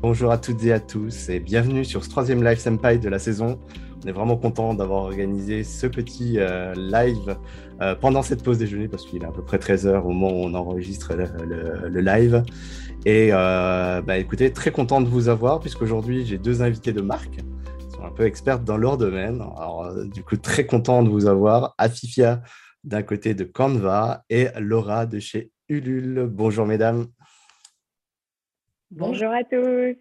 Bonjour à toutes et à tous et bienvenue sur ce troisième live Senpai de la saison. On est vraiment content d'avoir organisé ce petit euh, live euh, pendant cette pause déjeuner parce qu'il est à peu près 13h au moment où on enregistre le, live. Et euh, bah, écoutez, très content de vous avoir puisqu'aujourd'hui j'ai deux invités de marque qui sont un peu expertes dans leur domaine. Alors du coup, très content de vous avoir. Afifia d'un côté de Canva et Laura de chez Ulule. Bonjour mesdames. Bonjour à tous.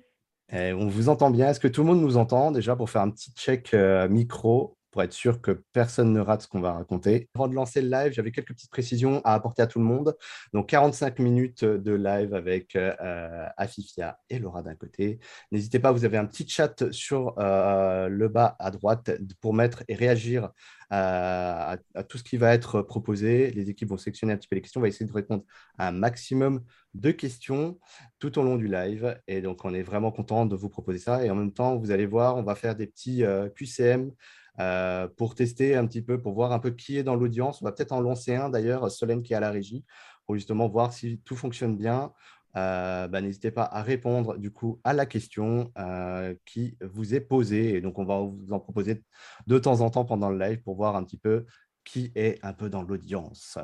Eh, on vous entend bien. Est-ce que tout le monde nous entend déjà pour faire un petit check euh, micro pour être sûr que personne ne rate ce qu'on va raconter? Avant de lancer le live, j'avais quelques petites précisions à apporter à tout le monde. Donc 45 minutes de live avec euh, Afifia et Laura d'un côté. N'hésitez pas, vous avez un petit chat sur euh, le bas à droite pour mettre et réagir à, tout ce qui va être proposé. Les équipes vont sélectionner un petit peu les questions. On va essayer de répondre à un maximum de questions tout au long du live. Et donc, on est vraiment content de vous proposer ça. Et en même temps, vous allez voir, on va faire des petits euh, QCM euh, pour tester un petit peu, pour voir un peu qui est dans l'audience. On va peut-être en lancer un d'ailleurs, Solène qui est à la régie, pour justement voir si tout fonctionne bien. Euh, bah, n'hésitez pas à répondre du coup à la question euh, qui vous est posée. Donc, on va vous en proposer de temps en temps pendant le live pour voir un petit peu qui est un peu dans l'audience.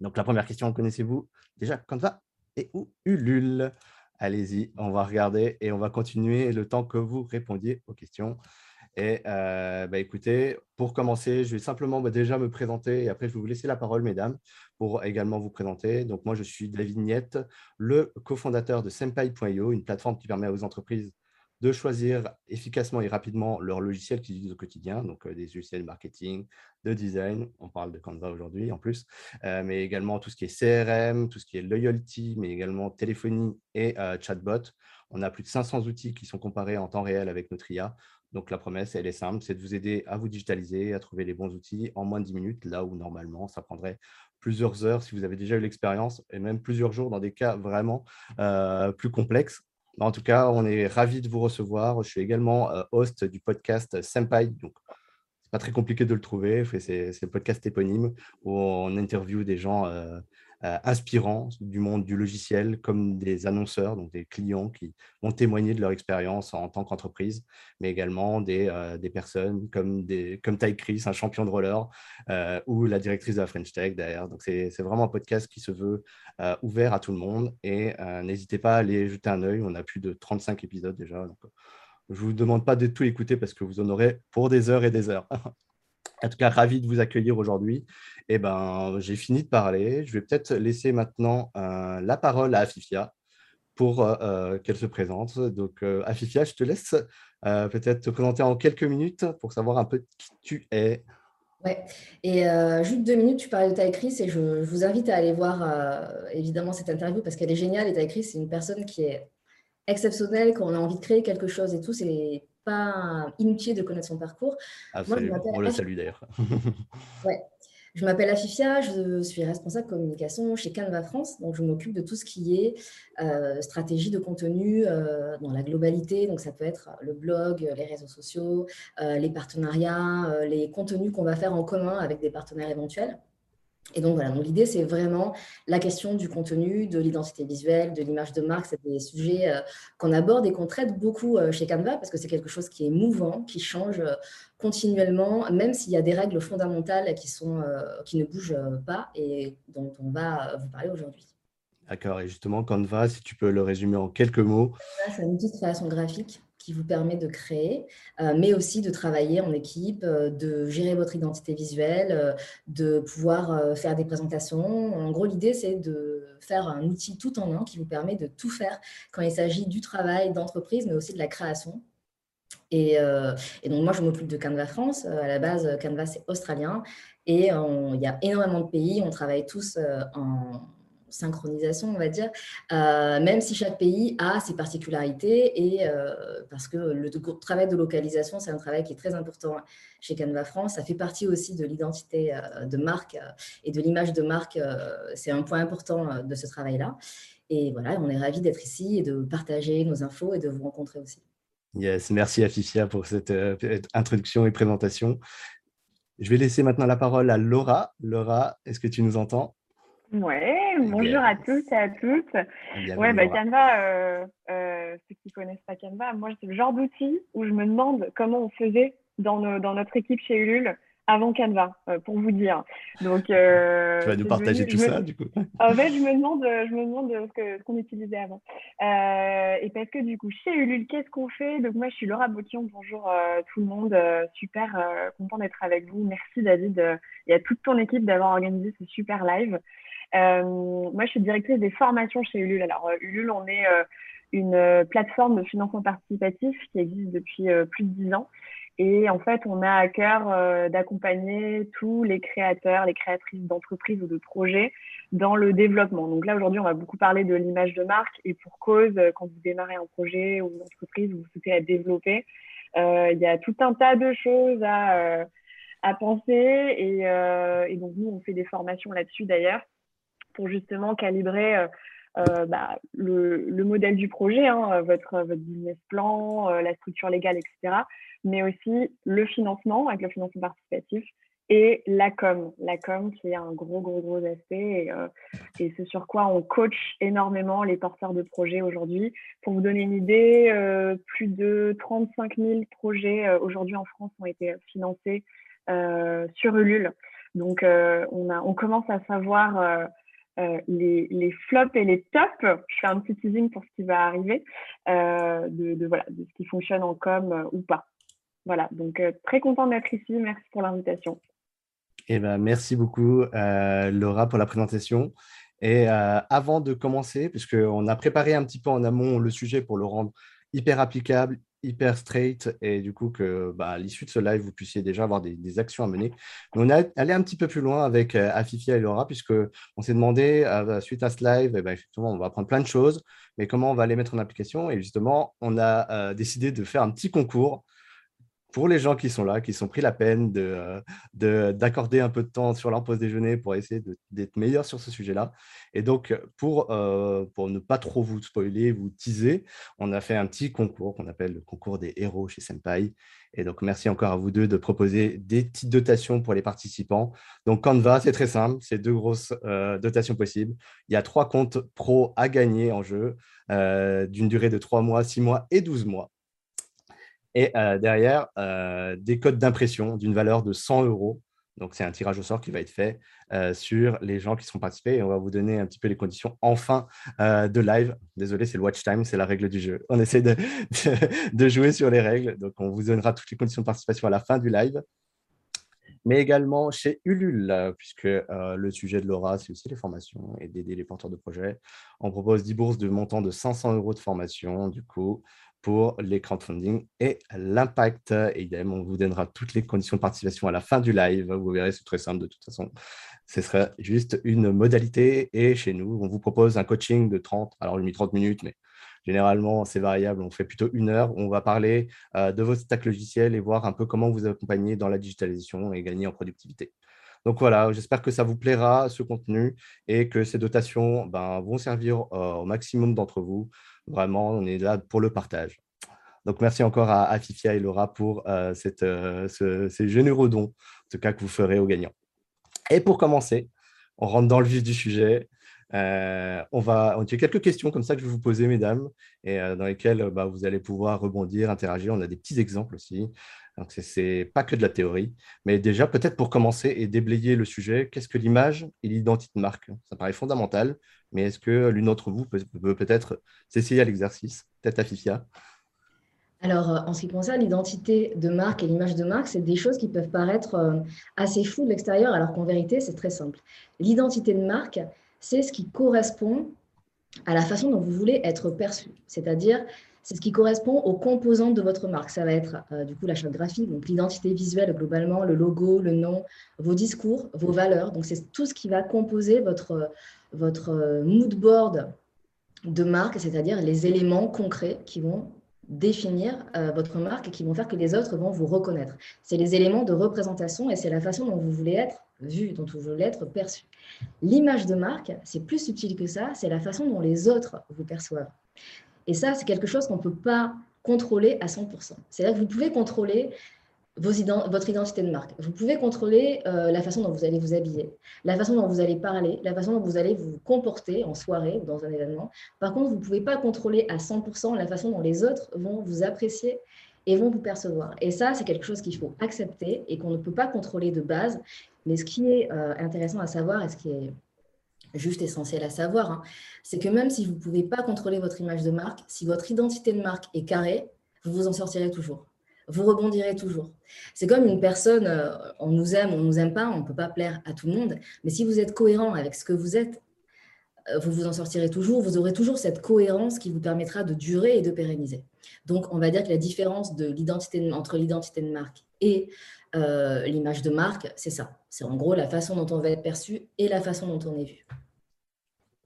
Donc, la première question, connaissez-vous déjà Canva et ou Ulule? Allez-y, on va regarder et on va continuer le temps que vous répondiez aux questions. Et euh, bah, écoutez, pour commencer, je vais simplement bah, déjà me présenter et après je vais vous laisser la parole, mesdames, pour également vous présenter. Donc moi, je suis David Niette, le cofondateur de Senpai.io, une plateforme qui permet aux entreprises de choisir efficacement et rapidement leur logiciel qu'ils utilisent au quotidien, donc euh, des logiciels marketing, de design, on parle de Canva aujourd'hui en plus, euh, mais également tout ce qui est CRM, tout ce qui est loyalty, mais également téléphonie et chatbot. On a plus de 500 outils qui sont comparés en temps réel avec notre IA. Donc, la promesse, elle est simple, c'est de vous aider à vous digitaliser, à trouver les bons outils en moins de 10 minutes, là où normalement, ça prendrait plusieurs heures si vous avez déjà eu l'expérience, et même plusieurs jours dans des cas vraiment euh, plus complexes. En tout cas, on est ravis de vous recevoir. Je suis également euh, host du podcast Senpai. Donc, c'est pas très compliqué de le trouver. C'est le podcast éponyme où on interviewe des gens euh, euh, inspirants du monde du logiciel, comme des annonceurs, donc des clients qui vont témoigner de leur expérience en tant qu'entreprise, mais également des, euh, des personnes comme, des, comme Ty Chris, un champion de roller, euh, ou la directrice de la French Tech derrière. Donc, c'est vraiment un podcast qui se veut ouvert à tout le monde. Et n'hésitez pas à aller jeter un œil. On a plus de 35 épisodes déjà. Donc, je ne vous demande pas de tout écouter parce que vous en aurez pour des heures et des heures. En tout cas, ravi de vous accueillir aujourd'hui. Eh ben, j'ai fini de parler. Je vais peut-être laisser maintenant euh, la parole à Afifia pour euh, euh, qu'elle se présente. Donc, Afifia, je te laisse peut-être te présenter en quelques minutes pour savoir un peu qui tu es. Ouais, et juste deux minutes, tu parlais de Taïkris et je, vous invite à aller voir évidemment cette interview parce qu'elle est géniale. Et Taïkris, c'est une personne qui est exceptionnelle quand on a envie de créer quelque chose et tout. C'est pas inutile de connaître son parcours. Moi, on le salue d'ailleurs. ouais. Je m'appelle Afifia, je suis responsable communication chez Canva France. Donc, je m'occupe de tout ce qui est euh, stratégie de contenu euh, dans la globalité. Donc, ça peut être le blog, les réseaux sociaux, euh, les partenariats, les contenus qu'on va faire en commun avec des partenaires éventuels. Et donc voilà, donc l'idée c'est vraiment la question du contenu, de l'identité visuelle, de l'image de marque, c'est des sujets euh, qu'on aborde et qu'on traite beaucoup euh, chez Canva parce que c'est quelque chose qui est mouvant, qui change euh, continuellement, même s'il y a des règles fondamentales qui, sont, qui ne bougent pas et dont on va vous parler aujourd'hui. D'accord, et justement Canva, si tu peux le résumer en quelques mots. C'est un outil de création graphique qui vous permet de créer, euh, mais aussi de travailler en équipe, euh, de gérer votre identité visuelle, euh, de pouvoir faire des présentations. En gros, l'idée, c'est de faire un outil tout en un qui vous permet de tout faire quand il s'agit du travail d'entreprise, mais aussi de la création. Et, et donc, moi, je m'occupe de Canva France. À la base, Canva, c'est australien. Et il y a énormément de pays. On travaille tous en synchronisation, on va dire, euh, même si chaque pays a ses particularités et euh, parce que le travail de localisation, c'est un travail qui est très important chez Canva France. Ça fait partie aussi de l'identité euh, de marque et de l'image de marque. c'est un point important de ce travail-là. Et voilà, on est ravis d'être ici et de partager nos infos et de vous rencontrer aussi. Yes, merci Afifia pour cette introduction et présentation. Je vais laisser maintenant la parole à Laura. Laura, est-ce que tu nous entends? Ouais, bonjour à tous et à toutes. Ouais, bah, Canva, euh, euh, ceux qui connaissent pas Canva, moi c'est le genre d'outil où je me demande comment on faisait dans, dans notre équipe chez Ulule avant Canva, euh, pour vous dire. Donc, tu vas nous partager tout ça, du coup. En fait, je me demande, je me demande ce qu'on utilisait avant. Et parce que du coup, chez Ulule, qu'est-ce qu'on fait? Donc moi, je suis Laura Boquion. Bonjour tout le monde. super content d'être avec vous. Merci David et à toute ton équipe d'avoir organisé ce super live. Moi, je suis directrice des formations chez Ulule. Alors, Ulule, on est une plateforme de financement participatif qui existe depuis plus de dix ans. Et en fait, on a à cœur euh, d'accompagner tous les créateurs, les créatrices d'entreprises ou de projets dans le développement. Donc là, aujourd'hui, on va beaucoup parler de l'image de marque. Et pour cause, euh, quand vous démarrez un projet ou une entreprise, vous souhaitez la développer, euh, il y a tout un tas de choses à, à penser. Et, et, donc nous, on fait des formations là-dessus d'ailleurs justement calibrer euh, bah, le, le, modèle du projet, hein, votre, votre business plan, la structure légale, etc mais aussi le financement avec le financement participatif et la com, la com qui est un gros, gros, gros aspect et, euh, c'est sur quoi on coach énormément les porteurs de projets aujourd'hui. Pour vous donner une idée, euh, plus de 35 000 projets euh, aujourd'hui en France ont été financés sur Ulule. Donc, on, a, on commence à savoir les, les, flops et les tops. Je fais un petit teasing pour ce qui va arriver, de, de, voilà, de ce qui fonctionne en com ou pas. Voilà, donc euh, très content d'être ici. Merci pour l'invitation. Eh ben, merci beaucoup, euh, Laura, pour la présentation. Et euh, avant de commencer, puisqu'on a préparé un petit peu en amont le sujet pour le rendre hyper applicable, hyper straight, et du coup que bah, à l'issue de ce live, vous puissiez déjà avoir des, actions à mener. on est allé un petit peu plus loin avec Afifia et Laura, puisqu'on s'est demandé, suite à ce live, eh ben, effectivement, on va apprendre plein de choses, mais comment on va les mettre en application Et justement, on a décidé de faire un petit concours pour les gens qui sont là, qui sont pris la peine d'accorder de, d'accorder un peu de temps sur leur pause déjeuner pour essayer d'être meilleurs sur ce sujet-là. Et donc, pour, euh, pour ne pas trop vous spoiler, vous teaser, on a fait un petit concours qu'on appelle le concours des héros chez Senpai. Et donc, merci encore à vous deux de proposer des petites dotations pour les participants. Donc, Canva, c'est très simple, c'est deux grosses euh, dotations possibles. Il y a trois comptes pro à gagner en jeu euh, d'une durée de trois mois, six mois et 12 mois. Et euh, derrière, euh, des codes d'impression d'une valeur de 100 euros. Donc, c'est un tirage au sort qui va être fait euh, sur les gens qui seront participés. Et on va vous donner un petit peu les conditions en fin de live. Désolé, c'est le watch time, c'est la règle du jeu. On essaie de, de, jouer sur les règles. Donc, on vous donnera toutes les conditions de participation à la fin du live. Mais également chez Ulule, puisque le sujet de Laura, c'est aussi les formations et d'aider les porteurs de projets. On propose 10 bourses de montant de 500 euros de formation. Du coup, pour les crowdfunding et l'impact. Évidemment, on vous donnera toutes les conditions de participation à la fin du live. Vous verrez, c'est très simple de toute façon. Ce sera juste une modalité. Et chez nous, on vous propose un coaching de 30, alors limite 30 minutes, mais généralement, c'est variable. On fait plutôt une heure. On va parler euh, de votre stack logiciel et voir un peu comment vous accompagner dans la digitalisation et gagner en productivité. Donc voilà, j'espère que ça vous plaira, ce contenu, et que ces dotations ben, vont servir euh, au maximum d'entre vous Vraiment, on est là pour le partage. Donc, merci encore à, Afifia et Laura pour euh, cette, euh, ces généreux dons, en tout cas, que vous ferez aux gagnants. Et pour commencer, on rentre dans le vif du sujet. Euh, on va, on a quelques questions comme ça que je vais vous poser, mesdames, et dans lesquelles bah, vous allez pouvoir rebondir, interagir. On a des petits exemples aussi. Donc, ce n'est pas que de la théorie. Mais déjà, peut-être pour commencer et déblayer le sujet, qu'est-ce que l'image et l'identité de marque? Ça paraît fondamental. Mais est-ce que l'une d'entre vous peut, peut-être s'essayer à l'exercice? Peut-être à Fifia alors, euh, en ce qui concerne l'identité de marque et l'image de marque, c'est des choses qui peuvent paraître euh, assez floues de l'extérieur, alors qu'en vérité, c'est très simple. L'identité de marque, c'est ce qui correspond à la façon dont vous voulez être perçu. C'est-à-dire, c'est ce qui correspond aux composantes de votre marque. Ça va être euh, du coup la charte graphique, donc l'identité visuelle globalement, le logo, le nom, vos discours, vos valeurs. Donc, c'est tout ce qui va composer votre, votre euh, mood board de marque, c'est-à-dire les éléments concrets qui vont définir euh, votre marque et qui vont faire que les autres vont vous reconnaître. C'est les éléments de représentation et c'est la façon dont vous voulez être vu, dont vous voulez être perçu. L'image de marque, c'est plus subtil que ça, c'est la façon dont les autres vous perçoivent. Et ça, c'est quelque chose qu'on ne peut pas contrôler à 100%. C'est-à-dire que vous pouvez contrôler votre identité de marque. Vous pouvez contrôler euh, la façon dont vous allez vous habiller, la façon dont vous allez parler, la façon dont vous allez vous comporter en soirée ou dans un événement. Par contre, vous ne pouvez pas contrôler à 100% la façon dont les autres vont vous apprécier et vont vous percevoir. Et ça, c'est quelque chose qu'il faut accepter et qu'on ne peut pas contrôler de base. Mais ce qui est euh, intéressant à savoir et ce qui est juste essentiel à savoir, hein, c'est que même si vous ne pouvez pas contrôler votre image de marque, si votre identité de marque est carrée, vous vous en sortirez toujours vous rebondirez toujours. C'est comme une personne, euh, on nous aime, on nous aime pas, on ne peut pas plaire à tout le monde, mais si vous êtes cohérent avec ce que vous êtes, euh, vous vous en sortirez toujours, vous aurez toujours cette cohérence qui vous permettra de durer et de pérenniser. Donc, on va dire que la différence de l'identité entre l'identité de marque et euh, l'image de marque, c'est ça. C'est en gros la façon dont on va être perçu et la façon dont on est vu.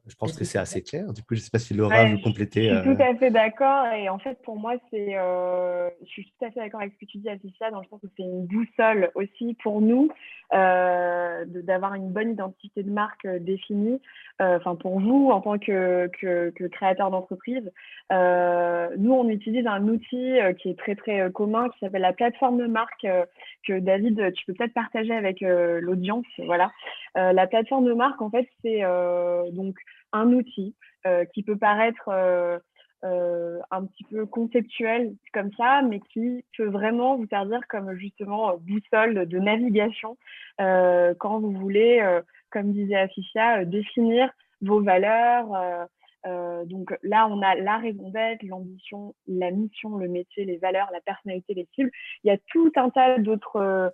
Je pense que c'est assez clair. Du coup, je ne sais pas si Laura veut compléter. Je suis tout à fait d'accord. Et en fait, pour moi, c'est, euh, je suis tout à fait d'accord avec ce que tu dis, Alicia, dans le sens où c'est une boussole aussi pour nous euh, d'avoir une bonne identité de marque euh, définie. Enfin, pour vous, en tant que, que, que créateur d'entreprise, nous, on utilise un outil qui est très, très commun, qui s'appelle la plateforme de marque, que David, tu peux peut-être partager avec l'audience. Voilà. la plateforme de marque, en fait, c'est donc un outil euh, qui peut paraître euh, euh, un petit peu conceptuel comme ça, mais qui peut vraiment vous servir comme justement boussole de navigation quand vous voulez, comme disait Aficia, définir vos valeurs. donc là, on a la raison d'être, l'ambition, la mission, le métier, les valeurs, la personnalité, les cibles. Il y a tout un tas d'autres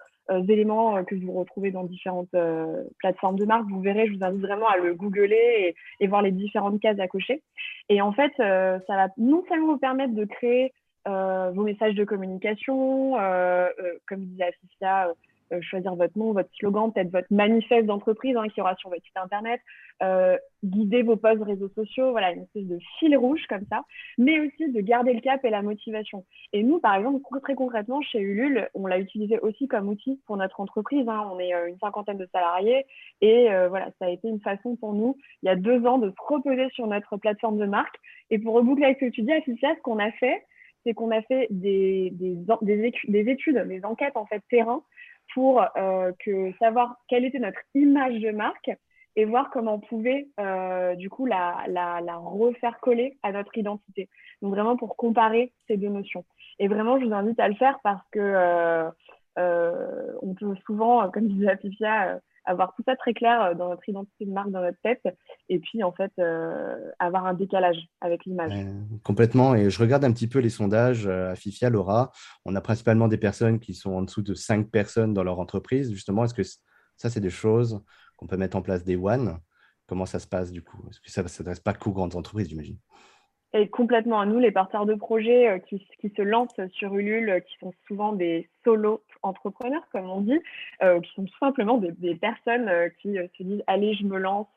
éléments euh, que vous retrouvez dans différentes euh, plateformes de marque. Vous verrez, je vous invite vraiment à le googler et, voir les différentes cases à cocher. Et en fait, ça va non seulement vous permettre de créer vos messages de communication, comme disait Aficia, euh, choisir votre nom, votre slogan, peut-être votre manifeste d'entreprise hein, qui aura sur votre site internet, euh, guider vos posts réseaux sociaux, voilà, une espèce de fil rouge comme ça, mais aussi de garder le cap et la motivation. Et nous, par exemple, très concrètement, chez Ulule, on l'a utilisé aussi comme outil pour notre entreprise. Hein. On est euh, une cinquantaine de salariés et voilà, ça a été une façon pour nous, il y a deux ans, de se reposer sur notre plateforme de marque. Et pour reboucler avec ce que tu dis, ce qu'on a fait, c'est qu'on a fait des, des, études, des enquêtes en fait terrain pour euh, que savoir quelle était notre image de marque et voir comment on pouvait euh, du coup la, la, la, refaire coller à notre identité. Donc vraiment pour comparer ces deux notions. Et vraiment, je vous invite à le faire parce que euh, on peut souvent, comme disait Pifia, avoir tout ça très clair euh, dans notre identité de marque, dans notre tête, et puis en fait euh, avoir un décalage avec l'image. complètement. Et je regarde un petit peu les sondages euh, à Fifia, Laura. On a principalement des personnes qui sont en dessous de 5 personnes dans leur entreprise. Justement, est-ce que ça, c'est des choses qu'on peut mettre en place des one? Comment ça se passe du coup? Est-ce que ça ne s'adresse pas qu'aux grandes entreprises, j'imagine? Et complètement à nous, les porteurs de projets euh, qui, qui, se lancent sur Ulule, euh, qui sont souvent des solo entrepreneurs, comme on dit, euh, qui sont tout simplement des, des personnes euh, qui se disent allez, je me lance,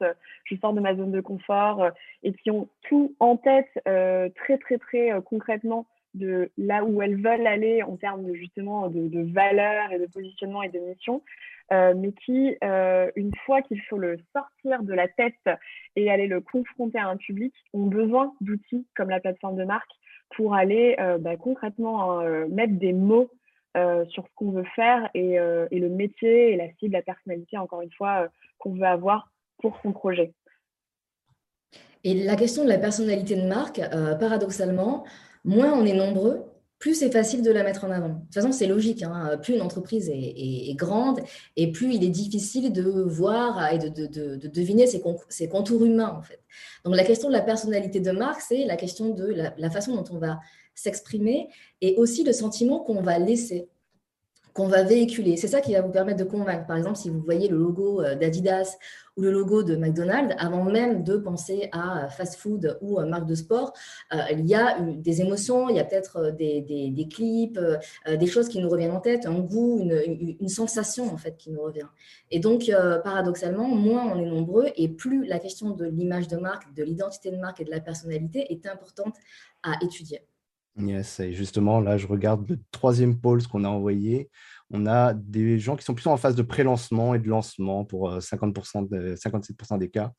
je sors de ma zone de confort et qui ont tout en tête très très très concrètement de là où elles veulent aller en termes de justement de, de valeurs et de positionnement et de mission. Euh, mais qui, euh, une fois qu'il faut le sortir de la tête et aller le confronter à un public, ont besoin d'outils comme la plateforme de marque pour aller euh, bah, concrètement mettre des mots sur ce qu'on veut faire et, le métier et la cible, la personnalité, encore une fois, qu'on veut avoir pour son projet. Et la question de la personnalité de marque, paradoxalement, moins on est nombreux, plus c'est facile de la mettre en avant. De toute façon, c'est logique. Hein. Plus une entreprise est, grande et plus il est difficile de voir et de, deviner ses, contours humains, en fait. Donc, la question de la personnalité de marque, c'est la question de la façon dont on va s'exprimer et aussi le sentiment qu'on va laisser qu'on va véhiculer. C'est ça qui va vous permettre de convaincre. Par exemple, si vous voyez le logo euh, d'Adidas ou le logo de McDonald's, avant même de penser à fast-food ou à marque de sport, euh, il y a des émotions, il y a peut-être euh, des, clips, des choses qui nous reviennent en tête, un goût, une, sensation en fait qui nous revient. Et donc, paradoxalement, moins on est nombreux et plus la question de l'image de marque, de l'identité de marque et de la personnalité est importante à étudier. Yes, et justement, là, je regarde le troisième pôle, ce qu'on a envoyé. On a des gens qui sont plutôt en phase de pré-lancement et de lancement pour 50%, euh, 57% des cas,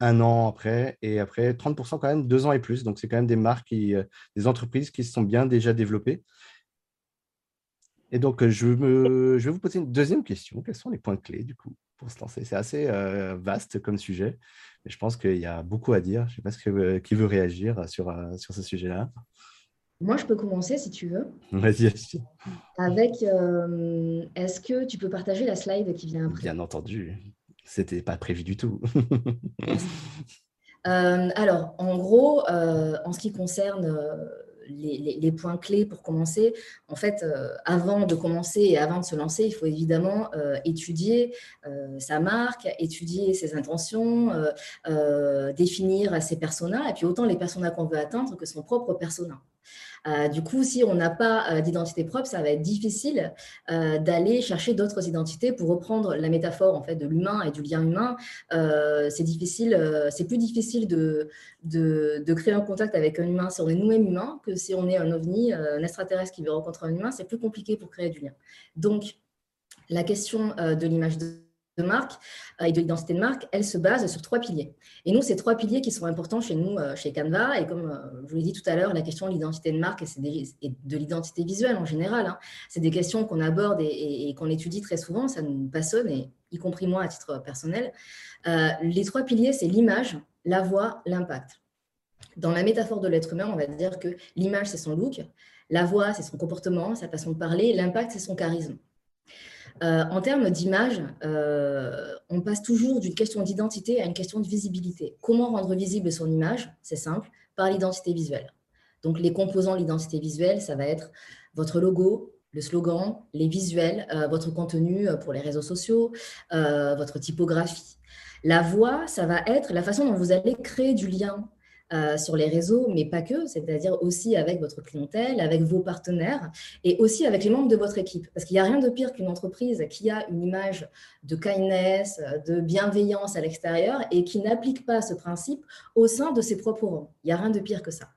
un an après, et après 30% quand même, deux ans et plus. Donc, c'est quand même des marques, euh, des entreprises qui se sont bien déjà développées. Et donc, je, me, je vais vous poser une deuxième question. Quels sont les points clés, du coup, pour se lancer? C'est assez vaste comme sujet, mais je pense qu'il y a beaucoup à dire. Je ne sais pas ce que, qui veut réagir sur, sur ce sujet-là. Moi, je peux commencer si tu veux. Vas-y, Avec, euh, est-ce que tu peux partager la slide qui vient après? Bien entendu. C'était pas prévu du tout. Euh, alors, en gros, euh, en ce qui concerne les, points clés pour commencer, en fait, avant de commencer et avant de se lancer, il faut évidemment étudier sa marque, étudier ses intentions, définir ses personas, et puis autant les personas qu'on veut atteindre que son propre persona. Euh, du coup, si on n'a pas euh, d'identité propre, ça va être difficile euh, d'aller chercher d'autres identités. Pour reprendre la métaphore en fait de l'humain et du lien humain, c'est difficile, c'est plus difficile de, de, créer un contact avec un humain si on est nous-mêmes humains que si on est un ovni, un extraterrestre qui veut rencontrer un humain. C'est plus compliqué pour créer du lien. Donc, la question de l'image de de marque euh, et de l'identité de marque, elle se base sur trois piliers. Et nous, ces trois piliers qui sont importants chez nous, euh, chez Canva, et comme euh, je vous l'ai dit tout à l'heure, la question de l'identité de marque et, de l'identité visuelle en général, hein, c'est des questions qu'on aborde et, qu'on étudie très souvent, ça nous passionne, et y compris moi à titre personnel. les trois piliers, c'est l'image, la voix, l'impact. Dans la métaphore de l'être humain, on va dire que l'image, c'est son look, la voix, c'est son comportement, sa façon de parler, l'impact, c'est son charisme. Euh, en termes d'image, euh, on passe toujours d'une question d'identité à une question de visibilité. Comment rendre visible son image? C'est simple, par l'identité visuelle. Donc les composants de l'identité visuelle, ça va être votre logo, le slogan, les visuels, euh, votre contenu pour les réseaux sociaux, votre typographie. La voix, ça va être la façon dont vous allez créer du lien euh, sur les réseaux, mais pas que, c'est-à-dire aussi avec votre clientèle, avec vos partenaires et aussi avec les membres de votre équipe. Parce qu'il n'y a rien de pire qu'une entreprise qui a une image de kindness, de bienveillance à l'extérieur et qui n'applique pas ce principe au sein de ses propres rangs. Il n'y a rien de pire que ça.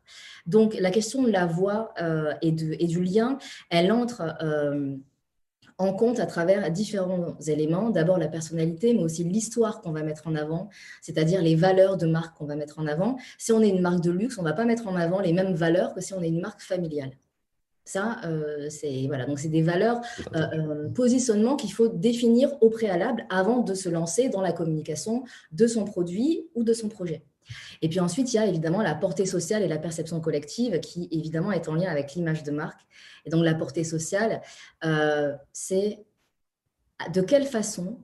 Donc la question de la voix euh, et, du lien, elle entre... Euh, en compte à travers différents éléments. D'abord la personnalité, mais aussi l'histoire qu'on va mettre en avant, c'est-à-dire les valeurs de marque qu'on va mettre en avant. Si on est une marque de luxe, on ne va pas mettre en avant les mêmes valeurs que si on est une marque familiale. Ça, euh, c'est voilà, donc c'est des valeurs, euh, euh, positionnement qu'il faut définir au préalable avant de se lancer dans la communication de son produit ou de son projet. Et puis ensuite, il y a évidemment la portée sociale et la perception collective qui, évidemment, est en lien avec l'image de marque. Et donc, la portée sociale, euh, c'est de quelle façon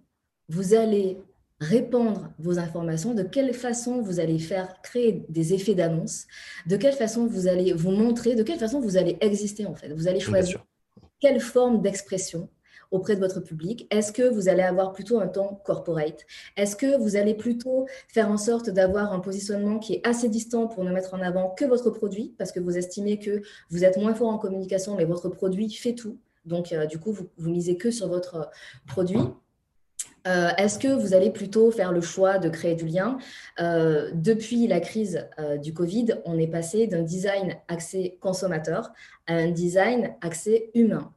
vous allez répandre vos informations, de quelle façon vous allez faire créer des effets d'annonce, de quelle façon vous allez vous montrer, de quelle façon vous allez exister en fait. Vous allez choisir quelle forme d'expression auprès de votre public. Est-ce que vous allez avoir plutôt un ton corporate? Est-ce que vous allez plutôt faire en sorte d'avoir un positionnement qui est assez distant pour ne mettre en avant que votre produit? Parce que vous estimez que vous êtes moins fort en communication, mais votre produit fait tout. Donc, euh, du coup, vous, vous misez que sur votre produit. Euh, est-ce que vous allez plutôt faire le choix de créer du lien? Euh, Depuis la crise du Covid, on est passé d'un design axé consommateur à un design axé humain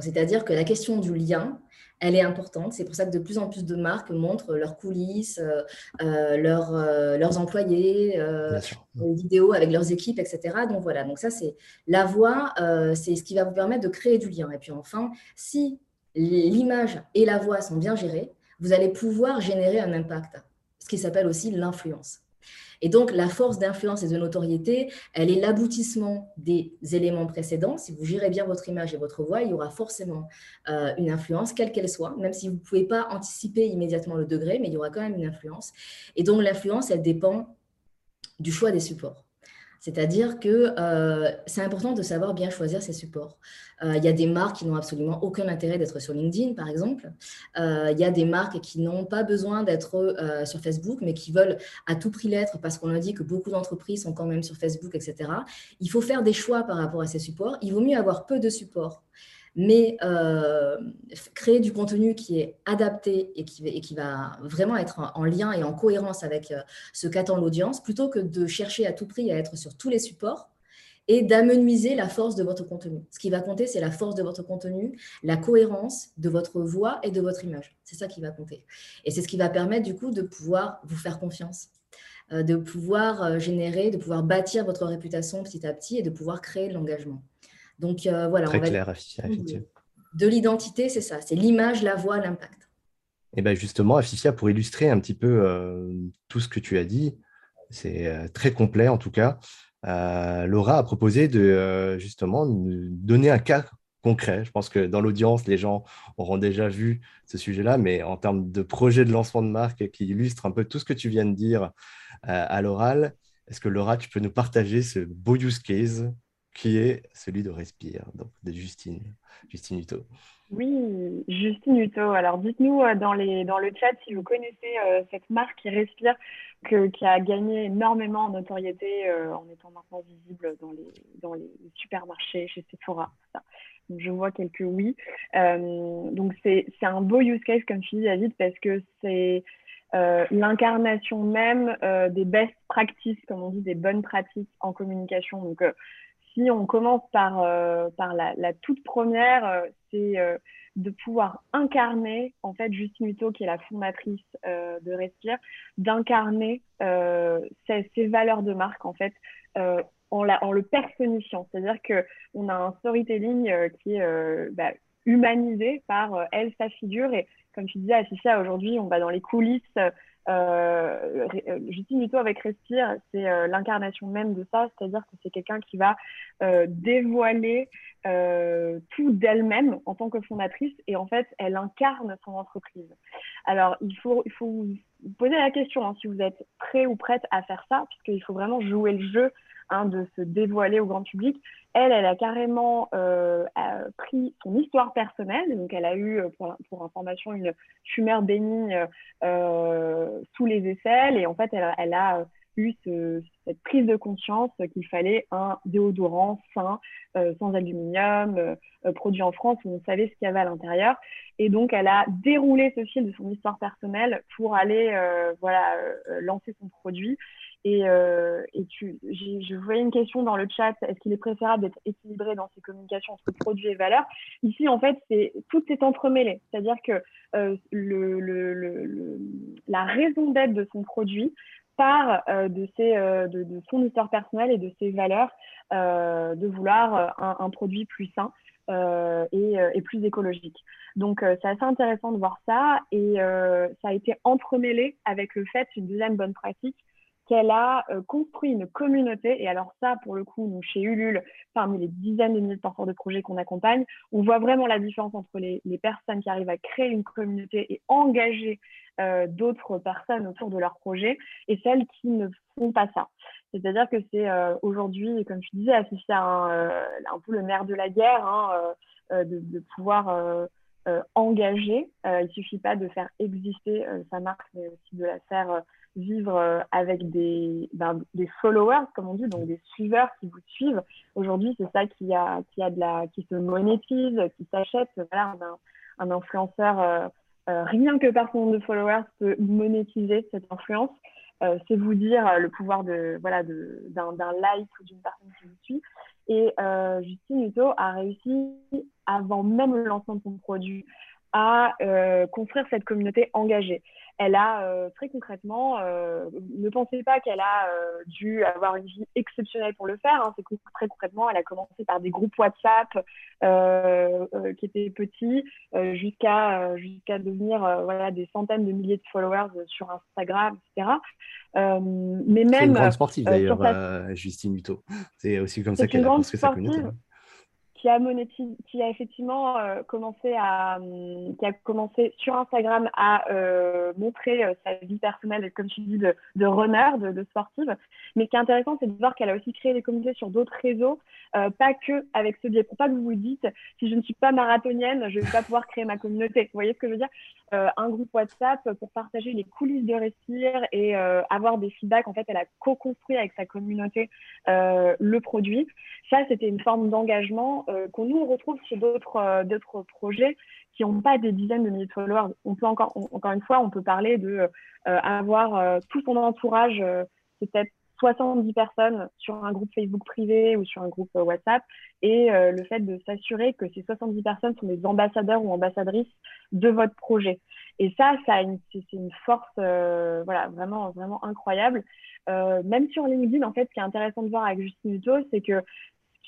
c'est-à-dire que la question du lien, elle est importante. C'est pour ça que de plus en plus de marques montrent leurs coulisses, euh, euh, euh, leurs employés, des vidéos avec leurs équipes, etc. Donc voilà, donc ça c'est la voix, c'est ce qui va vous permettre de créer du lien. Et puis enfin, si l'image et la voix sont bien gérées, vous allez pouvoir générer un impact, ce qui s'appelle aussi l'influence. Et donc, la force d'influence et de notoriété, elle est l'aboutissement des éléments précédents. Si vous gérez bien votre image et votre voix, il y aura forcément euh, une influence, quelle qu'elle soit, même si vous ne pouvez pas anticiper immédiatement le degré, mais il y aura quand même une influence. Et donc, l'influence, elle dépend du choix des supports. C'est-à-dire que euh, c'est important de savoir bien choisir ses supports. Euh, il y a des marques qui n'ont absolument aucun intérêt d'être sur LinkedIn, par exemple. Euh, il y a des marques qui n'ont pas besoin d'être sur Facebook, mais qui veulent à tout prix l'être parce qu'on a dit que beaucoup d'entreprises sont quand même sur Facebook, etc. Il faut faire des choix par rapport à ces supports. Il vaut mieux avoir peu de supports mais euh, créer du contenu qui est adapté et qui, va vraiment être en, lien et en cohérence avec euh, ce qu'attend l'audience, plutôt que de chercher à tout prix à être sur tous les supports et d'amenuiser la force de votre contenu. Ce qui va compter, c'est la force de votre contenu, la cohérence de votre voix et de votre image. C'est ça qui va compter. Et c'est ce qui va permettre du coup de pouvoir vous faire confiance, euh, de pouvoir générer, de pouvoir bâtir votre réputation petit à petit et de pouvoir créer de l'engagement. Donc euh, voilà. Très clair, effectivement. de l'identité, c'est ça, c'est l'image, la voix, l'impact. Et bien justement, Afifia, pour illustrer un petit peu euh, tout ce que tu as dit, c'est euh, très complet en tout cas, euh, Laura a proposé de justement donner un cas concret. Je pense que dans l'audience, les gens auront déjà vu ce sujet-là, mais en termes de projet de lancement de marque qui illustre un peu tout ce que tu viens de dire à l'oral, est-ce que Laura, tu peux nous partager ce beau use case? Qui est celui de Respire, donc de Justine, Justine. Oui, Justine Hutto. Alors dites-nous euh, dans, le chat si vous connaissez euh, cette marque qui respire, que, qui a gagné énormément en notoriété euh, en étant maintenant visible dans les, supermarchés, chez Sephora. Je vois quelques oui. donc c'est un beau use case, comme tu dis David, parce que c'est l'incarnation même des best practices, comme on dit, des bonnes pratiques en communication. Donc si on commence par, euh, la, toute première, euh, c'est euh, de pouvoir incarner, en fait, Justine Hutto, qui est la fondatrice de Respire, d'incarner ces, valeurs de marque, en fait, en, le personnifiant. C'est-à-dire qu'on a un storytelling qui est bah, humanisé par elle, sa figure. Et comme tu disais, Afficia, aujourd'hui, on va dans les coulisses euh, euh, Justine Hutto avec Respire, c'est euh, l'incarnation même de ça, c'est-à-dire que c'est quelqu'un qui va euh, dévoiler tout d'elle-même en tant que fondatrice et en fait, elle incarne son entreprise. Alors, il faut, il faut vous poser la question hein, si vous êtes prêt ou prête à faire ça, puisqu'il faut vraiment jouer le jeu Hein, de se dévoiler au grand public. Elle, elle a carrément euh, pris son histoire personnelle. Donc, elle a eu, euh, pour, information, une tumeur bénigne euh, sous les aisselles. Et en fait, elle, a eu cette prise de conscience qu'il fallait un déodorant sain, sans aluminium, produit en France, où on savait ce qu'il y avait à l'intérieur. Et donc, elle a déroulé ce fil de son histoire personnelle pour aller voilà, lancer son produit. Et, euh, et tu, je voyais une question dans le chat, est-ce qu'il est préférable d'être équilibré dans ses communications entre produits et valeurs? Ici, en fait, c'est tout est entremêlé. C'est-à-dire que euh, le, le, le, la raison d'être de son produit part euh, de, ses, euh, de, de, son histoire personnelle et de ses valeurs euh, de vouloir un, un, produit plus sain. Et, et, plus écologique. Donc, c'est assez intéressant de voir ça et ça a été entremêlé avec le fait, une deuxième bonne pratique, qu'elle a euh, construit une communauté. Et alors ça, pour le coup, nous, chez Ulule, parmi les dizaines de milliers de porteurs de projets qu'on accompagne, on voit vraiment la différence entre les, personnes qui arrivent à créer une communauté et engager euh, d'autres personnes autour de leur projet et celles qui ne font pas ça. C'est-à-dire que c'est euh, aujourd'hui, comme je disais, assisté à un, un, peu le nerf de la guerre, hein, de, de, pouvoir engager. il suffit pas de faire exister sa marque, mais aussi de la faire vivre euh, avec des, ben, des followers, comme on dit, donc des suiveurs qui vous suivent. Aujourd'hui, c'est ça qui, a, qui, a de la, qui se monétise, qui s'achète. Voilà, un, influenceur, euh, euh, rien que par son nombre de followers, peut monétiser cette influence. c'est vous dire le pouvoir de voilà d'un like ou d'une personne qui vous suit. Et Justine Hutto a réussi, avant même le lancement de son produit, à construire cette communauté engagée elle a euh, très concrètement, euh, ne pensez pas qu'elle a euh, dû avoir une vie exceptionnelle pour le faire. Hein. C'est très concrètement, elle a commencé par des groupes WhatsApp qui étaient petits, jusqu'à jusqu'à devenir voilà des centaines de milliers de followers sur Instagram, etc. mais même c'est une grande sportive d'ailleurs, Justine Hutto. C'est aussi comme ça qu'elle a construit sa communauté qui a, qui a effectivement euh, commencé à, hum, qui a commencé sur Instagram à euh, montrer euh, sa vie personnelle, comme tu dis, de, de runner, de, de, sportive. Mais ce qui est intéressant, c'est de voir qu'elle a aussi créé des communautés sur d'autres réseaux, pas que avec ce biais. Pour pas que vous vous dites, si je ne suis pas marathonienne, je ne vais pas pouvoir créer ma communauté. Vous voyez ce que je veux dire? Un groupe WhatsApp pour partager les coulisses de Respire et avoir des feedbacks. En fait, elle a co-construit avec sa communauté le produit. Ça, c'était une forme d'engagement euh, qu'on nous retrouve chez d'autres euh, d'autres projets qui n'ont pas des dizaines de milliers de followers. On peut encore, encore une fois, on peut parler de euh, avoir tout son entourage, peut-être 70 personnes sur un groupe Facebook privé ou sur un groupe WhatsApp, et le fait de s'assurer que ces 70 personnes sont des ambassadeurs ou ambassadrices de votre projet. Et ça, c'est une force, voilà, vraiment, vraiment incroyable. même sur LinkedIn, en fait, ce qui est intéressant de voir avec Justine Hutto, c'est que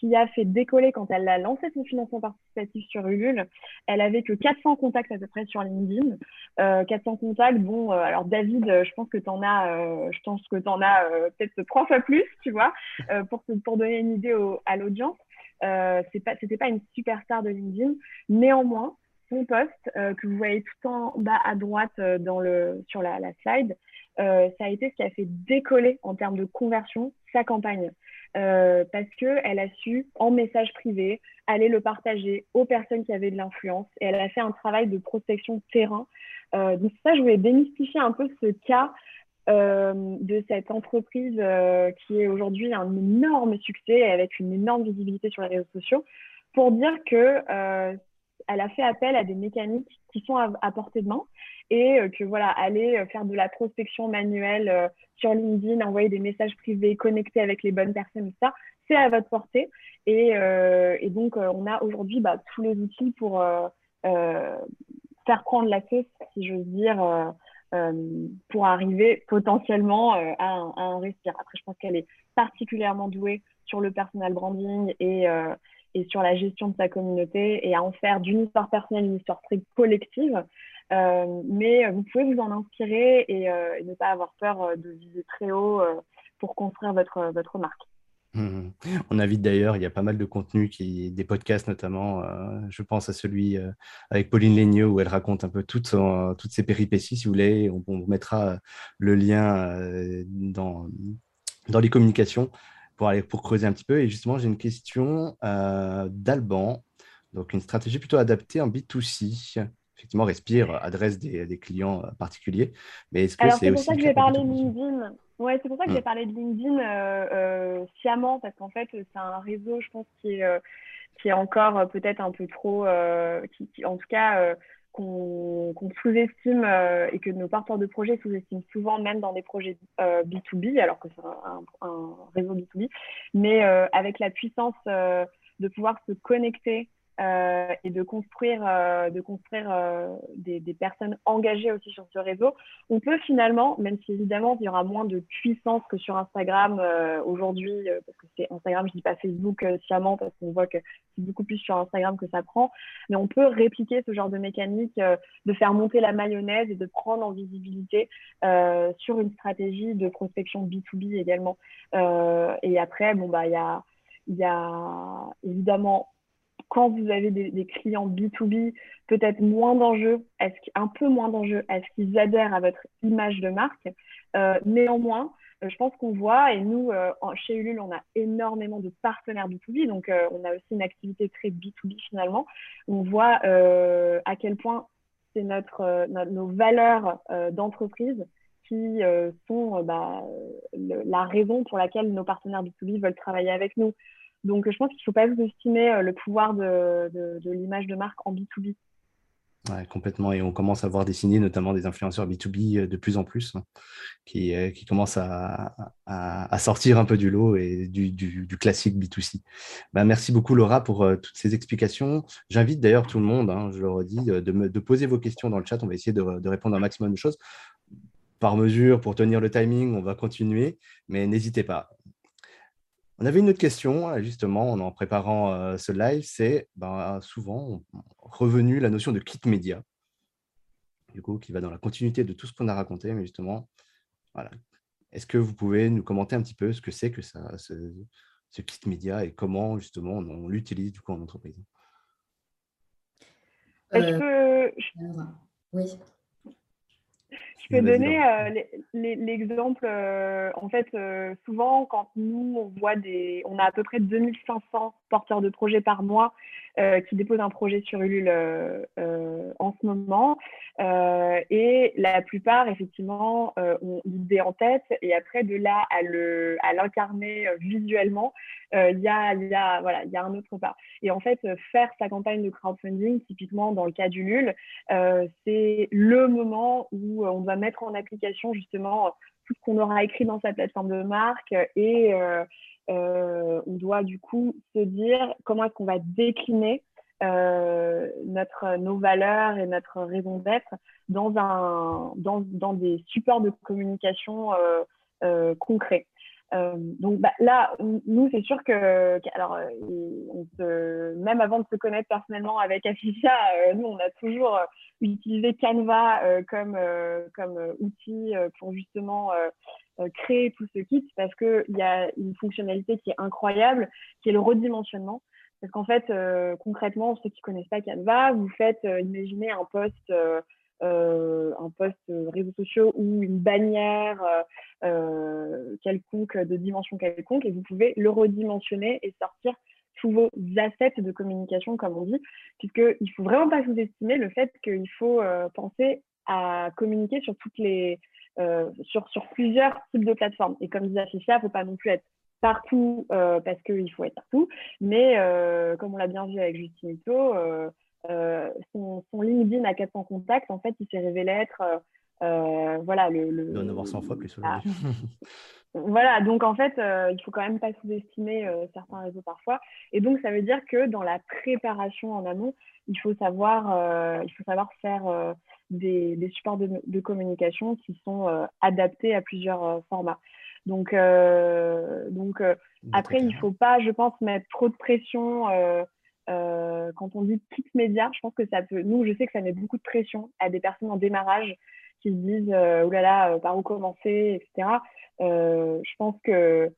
qui a fait décoller quand elle a lancé son financement participatif sur Ulule. Elle avait que 400 contacts à peu près sur LinkedIn. 400 contacts, bon, alors David, je pense que tu en as, je pense que tu en as peut-être trois fois plus, tu vois, pour, pour donner une idée à l'audience. Euh, pas, c'était pas une superstar de LinkedIn. Néanmoins, son post que vous voyez tout en bas à droite dans le, sur la, la slide, ça a été ce qui a fait décoller en termes de conversion sa campagne. Euh, parce qu'elle a su, en message privé, aller le partager aux personnes qui avaient de l'influence et elle a fait un travail de prospection terrain. Euh, donc ça, je voulais démystifier un peu ce cas euh, de cette entreprise qui est aujourd'hui un énorme succès avec une énorme visibilité sur les réseaux sociaux pour dire que elle a fait appel à des mécaniques qui sont à, portée de main et euh, que voilà, aller euh, faire de la prospection manuelle euh, sur LinkedIn, envoyer des messages privés, connecter avec les bonnes personnes, ça, c'est à votre portée. Et, donc, on a aujourd'hui bah, tous les outils pour faire prendre la sauce, si j'ose dire, pour arriver potentiellement à un, à, respire. Après, je pense qu'elle est particulièrement douée sur le personal branding et, et sur la gestion de sa communauté et à en faire d'une histoire personnelle une histoire très collective. Euh, mais vous pouvez vous en inspirer et, euh, ne pas avoir peur euh, de viser très haut pour construire votre, votre marque. Mmh. On invite d'ailleurs, il y a pas mal de contenu, qui, des podcasts notamment. je pense à celui avec Pauline Legnaud où elle raconte un peu toutes, toutes ses péripéties, si vous voulez. On, on mettra le lien dans, dans les communications pour, aller, pour creuser un petit peu. Et justement, j'ai une question euh, d'Alban. Donc, une stratégie plutôt adaptée en B2C. Effectivement, Respire adresse des, des clients euh, particuliers. Mais est-ce que c'est pour ça que j'ai parlé de LinkedIn. Ouais, c'est pour ça que j'ai hmm. parlé de LinkedIn euh, sciemment, parce qu'en fait, c'est un réseau, je pense, qui est, qui est encore peut-être un peu trop, qui, en tout cas, qu'on sous-estime euh, et que nos porteurs de projets sous-estiment souvent, même dans des projets B2B, euh, alors que c'est un, réseau B2B, mais euh, avec la puissance de pouvoir se connecter euh, et de construire, euh, de construire euh, des, des, personnes engagées aussi sur ce réseau, on peut finalement, même si évidemment il y aura moins de puissance que sur Instagram aujourd'hui, parce que c'est Instagram, je dis pas Facebook sciemment, parce qu'on voit que c'est beaucoup plus sur Instagram que ça prend, mais on peut répliquer ce genre de mécanique, de faire monter la mayonnaise et de prendre en visibilité sur une stratégie de prospection B2B également. et après, bon, bah, il y a, y a évidemment quand vous avez des, clients B2B, peut-être moins d'enjeux, un peu moins d'enjeux, est-ce qu'ils adhèrent à votre image de marque euh, Néanmoins, euh, je pense qu'on voit, et nous, euh, chez Ulule, on a énormément de partenaires B2B, donc on a aussi une activité très B2B finalement. On voit à quel point c'est notre, nos valeurs d'entreprise qui sont bah, la raison pour laquelle nos partenaires B2B veulent travailler avec nous. Donc, je pense qu'il ne faut pas sous-estimer euh, le pouvoir de, l'image de marque en B2B. Ouais, complètement. Et on commence à voir dessiner notamment des influenceurs B2B euh, de plus en plus, hein, qui, euh, qui commencent à, sortir un peu du lot et du, classique B2C. Ben, merci beaucoup, Laura, pour toutes ces explications. J'invite d'ailleurs tout le monde, hein, je le redis, de, de, poser vos questions dans le chat. On va essayer de, de répondre à un maximum de choses. Par mesure, pour tenir le timing, on va continuer, mais n'hésitez pas. On avait une autre question, euh, justement, en préparant euh, ce live, c'est ben, souvent revenu la notion de kit média, du coup, qui va dans la continuité de tout ce qu'on a raconté, mais justement, voilà. Est-ce que vous pouvez nous commenter un petit peu ce que c'est que ça, ce, kit média et comment, justement, on, l'utilise du coup en entreprise? Est-ce euh, que... Oui. Je peux donner euh, l'exemple. Euh, en fait, euh, souvent, quand nous, on voit des. On a à peu près 2500 porteurs de projets par mois qui déposent un projet sur Ulule en ce moment. et la plupart, effectivement, ont l'idée en tête. Et après, de là à l'incarner visuellement, il y, a, y, a, voilà, y a un autre pas. Et en fait, faire sa campagne de crowdfunding, typiquement dans le cas d'Ulule, c'est le moment où on doit mettre en application justement tout ce qu'on aura écrit dans sa plateforme de marque et euh, euh, on doit du coup se dire comment est-ce qu'on va décliner euh, notre, nos valeurs et notre raison d'être dans, un, dans, dans, des supports de communication concrets. donc bah, là, nous, c'est sûr que, alors, on se, même avant de se connaître personnellement avec Afficia, nous, on a toujours utilisé Canva comme, comme outil pour justement créer tout ce kit parce qu'il y a une fonctionnalité qui est incroyable, qui est le redimensionnement. Parce qu'en fait, euh, concrètement, ceux qui ne connaissent pas Canva, vous faites, euh, imaginer un post, euh, un post réseaux sociaux ou une bannière quelconque de dimension quelconque et vous pouvez le redimensionner et sortir tous vos assets de communication, comme on dit, puisqu'il ne faut vraiment pas sous-estimer le fait qu'il faut penser à communiquer sur toutes les, sur, sur plusieurs types de plateformes. Et comme disait Ficia, il ne faut pas non plus être partout euh, parce qu'il faut être partout. Mais euh, comme on l'a bien vu avec Justine euh, euh, son, son, LinkedIn à 400 contacts, en fait, il s'est révélé être voilà le. le il doit en avoir 100 fois plus ah. voilà, donc en fait, il faut quand même pas sous-estimer certains réseaux parfois. Et donc, ça veut dire que dans la préparation en amont, il faut savoir, il faut savoir faire des, des, supports de, de, communication qui sont adaptés à plusieurs formats. Donc, euh, donc euh, après, il ne faut pas, je pense, mettre trop de pression. Euh, quand on dit kit média, je pense que ça peut. Nous, je sais que ça met beaucoup de pression à des personnes en démarrage qui se disent là là, par où commencer, etc. je pense que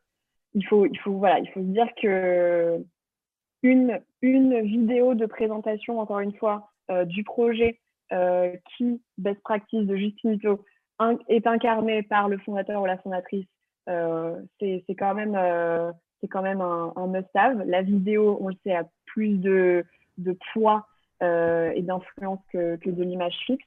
il faut, il faut, voilà, il faut se dire que une, une vidéo de présentation, encore une fois, du projet qui, best practice de Justine est incarné par le fondateur ou la fondatrice euh, c'est quand même, euh, c'est quand même un, un must-have. La vidéo, on le sait, a plus de, poids euh, et d'influence que, de l'image fixe.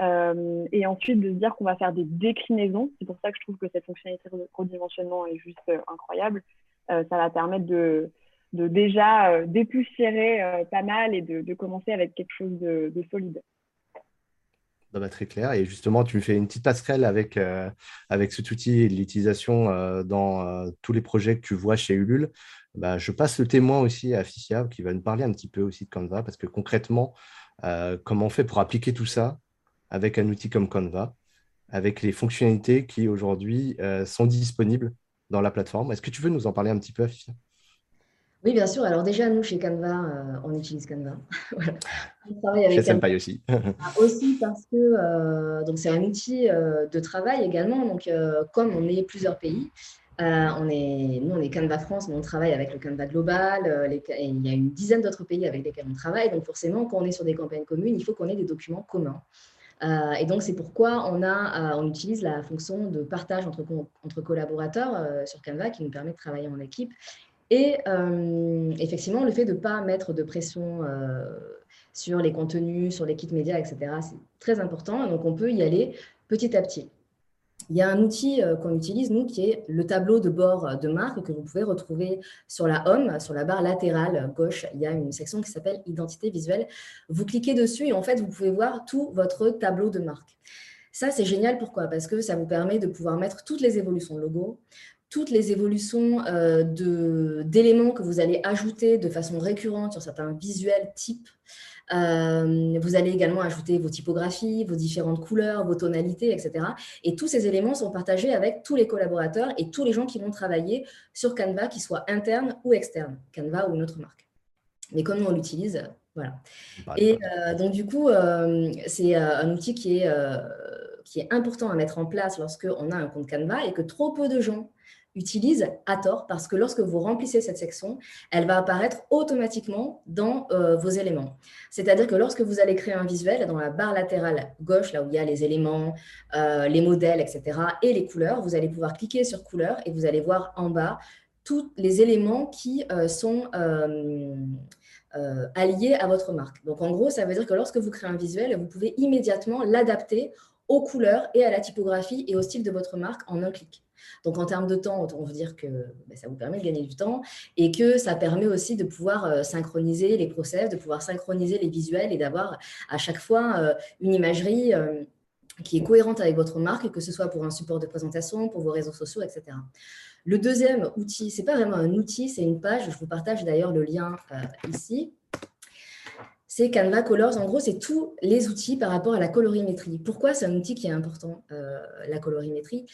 Euh, et ensuite, de se dire qu'on va faire des déclinaisons. C'est pour ça que je trouve que cette fonctionnalité de redimensionnement est juste incroyable. ça va permettre de, déjà dépoussiérer pas mal et de, commencer avec quelque chose de solide. Bah, très clair. Et justement, tu me fais une petite passerelle avec, euh, avec cet outil et l'utilisation euh, dans euh, tous les projets que tu vois chez Ulule. Bah, je passe le témoin aussi à Ficia qui va nous parler un petit peu aussi de Canva parce que concrètement, comment on fait pour appliquer tout ça avec un outil comme Canva, avec les fonctionnalités qui aujourd'hui sont disponibles dans la plateforme. Est-ce que tu veux nous en parler un petit peu, Ficia? Oui, bien sûr. Alors déjà, nous, chez Canva, euh, on utilise Canva. voilà. On travaille avec Canva. aussi. Ah, aussi parce que euh, donc c'est un outil euh, de travail également. Donc, comme on est plusieurs pays, on est, nous, on est Canva France, mais on travaille avec le Canva Global. il y a une dizaine d'autres pays avec lesquels on travaille. Donc, forcément, quand on est sur des campagnes communes, il faut qu'on ait des documents communs. et donc, c'est pourquoi on, a, on utilise la fonction de partage entre, entre collaborateurs sur Canva qui nous permet de travailler en équipe et euh, effectivement, le fait de ne pas mettre de pression euh, sur les contenus, sur les kits médias, etc., c'est très important. Donc, on peut y aller petit à petit. Il y a un outil euh, qu'on utilise, nous, qui est le tableau de bord de marque que vous pouvez retrouver sur la Home, sur la barre latérale gauche. Il y a une section qui s'appelle Identité visuelle. Vous cliquez dessus et en fait, vous pouvez voir tout votre tableau de marque. Ça, c'est génial. Pourquoi? Parce que ça vous permet de pouvoir mettre toutes les évolutions de logo, toutes les évolutions euh, d'éléments que vous allez ajouter de façon récurrente sur certains visuels types. Euh, vous allez également ajouter vos typographies, vos différentes couleurs, vos tonalités, etc. Et tous ces éléments sont partagés avec tous les collaborateurs et tous les gens qui vont travailler sur Canva, qu'ils soient internes ou externes, Canva ou une autre marque. Mais comment on l'utilise, voilà. Et euh, donc, du coup, c'est un outil qui est, qui est important à mettre en place lorsque on a un compte Canva et que trop peu de gens utilise à tort parce que lorsque vous remplissez cette section, elle va apparaître automatiquement dans euh, vos éléments. C'est-à-dire que lorsque vous allez créer un visuel, dans la barre latérale gauche, là où il y a les éléments, euh, les modèles, etc., et les couleurs, vous allez pouvoir cliquer sur couleurs et vous allez voir en bas tous les éléments qui euh, sont alliés à votre marque. Donc en gros, ça veut dire que lorsque vous créez un visuel, vous pouvez immédiatement l'adapter aux couleurs et à la typographie et au style de votre marque en un clic. Donc, en termes de temps, on veut dire que ben, ça vous permet de gagner du temps et que ça permet aussi de pouvoir euh, synchroniser les process, de pouvoir synchroniser les visuels et d'avoir à chaque fois euh, une imagerie euh, qui est cohérente avec votre marque, que ce soit pour un support de présentation, pour vos réseaux sociaux, etc. Le deuxième outil, ce n'est pas vraiment un outil, c'est une page. Je vous partage d'ailleurs le lien ici c'est Canva Colors. En gros, c'est tous les outils par rapport à la colorimétrie. Pourquoi c'est un outil qui est important, euh, la colorimétrie?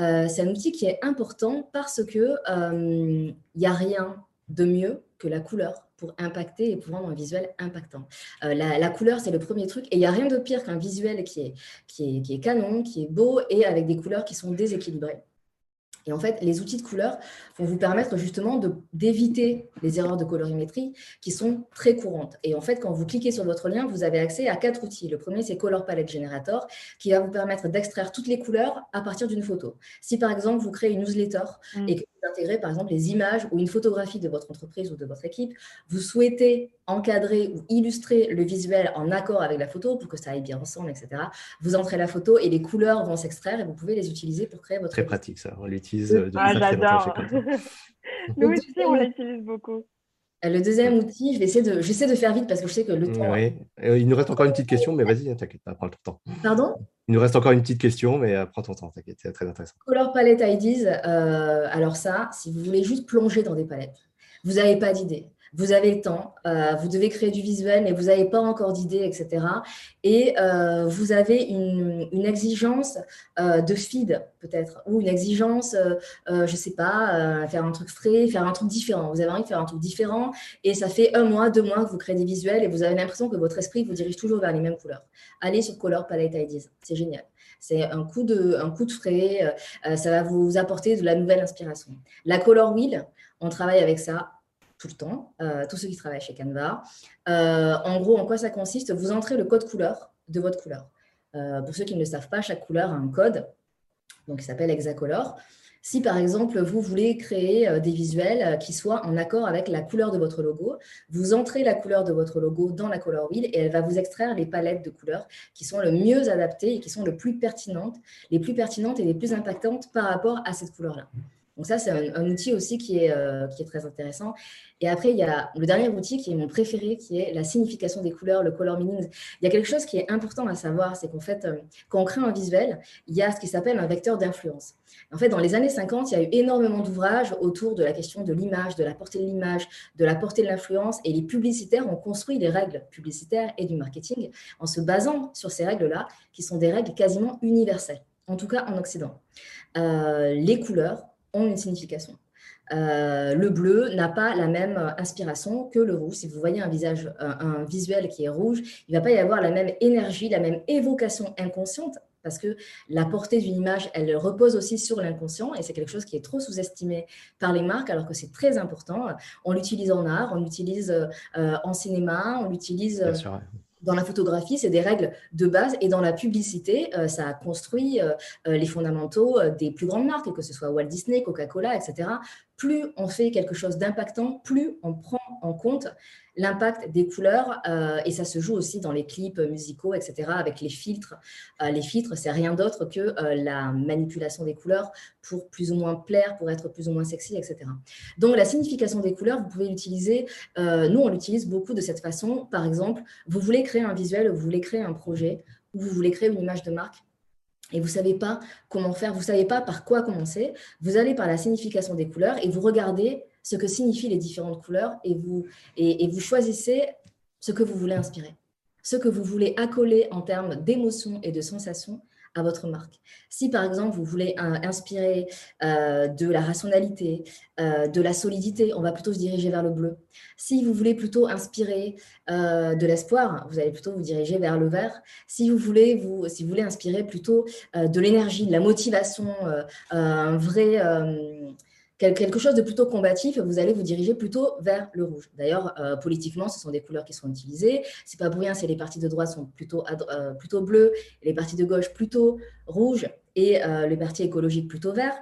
Euh, C'est un outil qui est important parce que il n'y a rien de mieux que la couleur pour impacter et pour rendre un visuel impactant. la, couleur, c'est le premier truc. Et il n'y a rien de pire qu'un visuel qui, est, qui est canon, qui est beau et avec des couleurs qui sont déséquilibrées. Et en fait, les outils de couleur vont vous permettre justement d'éviter les erreurs de colorimétrie qui sont très courantes. Et en fait, quand vous cliquez sur votre lien, vous avez accès à quatre outils. Le premier, c'est Color Palette Generator, qui va vous permettre d'extraire toutes les couleurs à partir d'une photo. Si par exemple, vous créez une newsletter mm. et que vous intégrez par exemple les images ou une photographie de votre entreprise ou de votre équipe, vous souhaitez encadrer ou illustrer le visuel en accord avec la photo pour que ça aille bien ensemble, etc. Vous entrez la photo et les couleurs vont s'extraire et vous pouvez les utiliser pour créer votre. Très pratique ça, on l'utilise. Euh, ah, j'adore. Nous aussi, on l'utilise beaucoup. Euh, le deuxième outil, je vais essayer de, j'essaie de faire vite parce que je sais que le temps. Oui. Euh, il nous reste encore une petite question, mais vas-y, t'inquiète, prends ton temps. Pardon? Il nous reste encore une petite question, mais prends ton temps, t'inquiète, c'est très intéressant. Color Palette IDs, alors ça, si vous voulez juste plonger dans des palettes, vous n'avez pas d'idée vous avez le temps, euh, vous devez créer du visuel, mais vous n'avez pas encore d'idées, etc. Et euh, vous avez une, exigence euh, de feed, peut-être, ou une exigence, je ne sais pas, faire un truc frais, faire un truc différent. Vous avez envie de faire un truc différent, et ça fait un mois, deux mois que vous créez des visuels, et vous avez l'impression que votre esprit vous dirige toujours vers les mêmes couleurs. Allez sur Color Palette Ideas, c'est génial. C'est un un coup de frais, ça va vous apporter de la nouvelle inspiration. La Color Wheel, on travaille avec ça tout le temps, euh, tous ceux qui travaillent chez Canva. Euh, en gros, en quoi ça consiste? Vous entrez le code couleur de votre couleur. Euh, pour ceux qui ne le savent pas, chaque couleur a un code, donc il s'appelle Hexacolor. Si par exemple, vous voulez créer des visuels qui soient en accord avec la couleur de votre logo, vous entrez la couleur de votre logo dans la Color Wheel et elle va vous extraire les palettes de couleurs qui sont le mieux adaptées et qui sont le plus pertinentes, les plus pertinentes et les plus impactantes par rapport à cette couleur-là. Donc ça, c'est un, outil aussi qui est, euh, qui est très intéressant. Et après, il y a le dernier outil qui est mon préféré, qui est la signification des couleurs, le color meaning. Il y a quelque chose qui est important à savoir, c'est qu'en fait, euh, quand on crée un visuel, il y a ce qui s'appelle un vecteur d'influence. En fait, dans les années 50, il y a eu énormément d'ouvrages autour de la question de l'image, de la portée de l'image, de la portée de l'influence, et les publicitaires ont construit les règles publicitaires et du marketing en se basant sur ces règles-là, qui sont des règles quasiment universelles, en tout cas en Occident. Euh, les couleurs ont une signification. Euh, le bleu n'a pas la même inspiration que le rouge. Si vous voyez un visage, un, visuel qui est rouge, il ne va pas y avoir la même énergie, la même évocation inconsciente, parce que la portée d'une image, elle repose aussi sur l'inconscient, et c'est quelque chose qui est trop sous-estimé par les marques, alors que c'est très important. On l'utilise en art, on l'utilise euh, en cinéma, on l'utilise dans la photographie, c'est des règles de base et dans la publicité, euh, ça a construit euh, euh, les fondamentaux des plus grandes marques, que ce soit Walt Disney, Coca-Cola, etc. Plus on fait quelque chose d'impactant, plus on prend en compte l'impact des couleurs, euh, et ça se joue aussi dans les clips musicaux, etc., avec les filtres. Euh, les filtres, c'est rien d'autre que euh, la manipulation des couleurs pour plus ou moins plaire, pour être plus ou moins sexy, etc. Donc, la signification des couleurs, vous pouvez l'utiliser, nous, on l'utilise beaucoup de cette façon. Par exemple, vous voulez créer un visuel, vous voulez créer un projet, ou vous voulez créer une image de marque, et vous ne savez pas comment faire, vous ne savez pas par quoi commencer, vous allez par la signification des couleurs et vous regardez ce que signifient les différentes couleurs et vous, et, vous choisissez ce que vous voulez inspirer, ce que vous voulez accoler en termes d'émotions et de sensations à votre marque. Si par exemple vous voulez inspirer euh, de la rationalité, euh, de la solidité, on va plutôt se diriger vers le bleu. Si vous voulez plutôt inspirer euh, de l'espoir, vous allez plutôt vous diriger vers le vert. Si vous voulez, vous, si vous voulez inspirer plutôt de l'énergie, de la motivation, un vrai quelque chose de plutôt combatif, vous allez vous diriger plutôt vers le rouge. D'ailleurs, euh, politiquement, ce sont des couleurs qui sont utilisées. C'est pas pour rien si les partis de droite sont plutôt, euh, plutôt bleus, les partis de gauche plutôt rouges, et euh, les partis écologiques plutôt verts.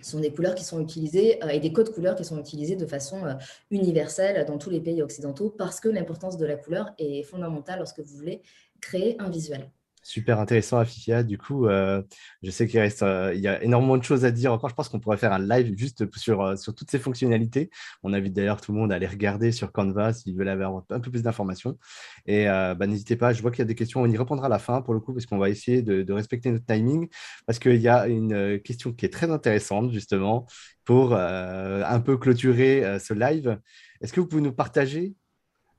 Ce sont des couleurs qui sont utilisées et des codes couleurs qui sont utilisés de façon universelle dans tous les pays occidentaux parce que l'importance de la couleur est fondamentale lorsque vous voulez créer un visuel. Super intéressant, Afifia. Du coup, euh, je sais qu'il reste, euh, il y a énormément de choses à dire encore. Je pense qu'on pourrait faire un live juste sur, euh, sur toutes ces fonctionnalités. On invite d'ailleurs tout le monde à aller regarder sur Canva s'ils veulent avoir un peu plus d'informations. Et bah, n'hésitez pas, je vois qu'il y a des questions. On y répondra à la fin pour le coup, parce qu'on va essayer de, de, respecter notre timing. Parce qu'il y a une question qui est très intéressante, justement, pour un peu clôturer ce live. Est-ce que vous pouvez nous partager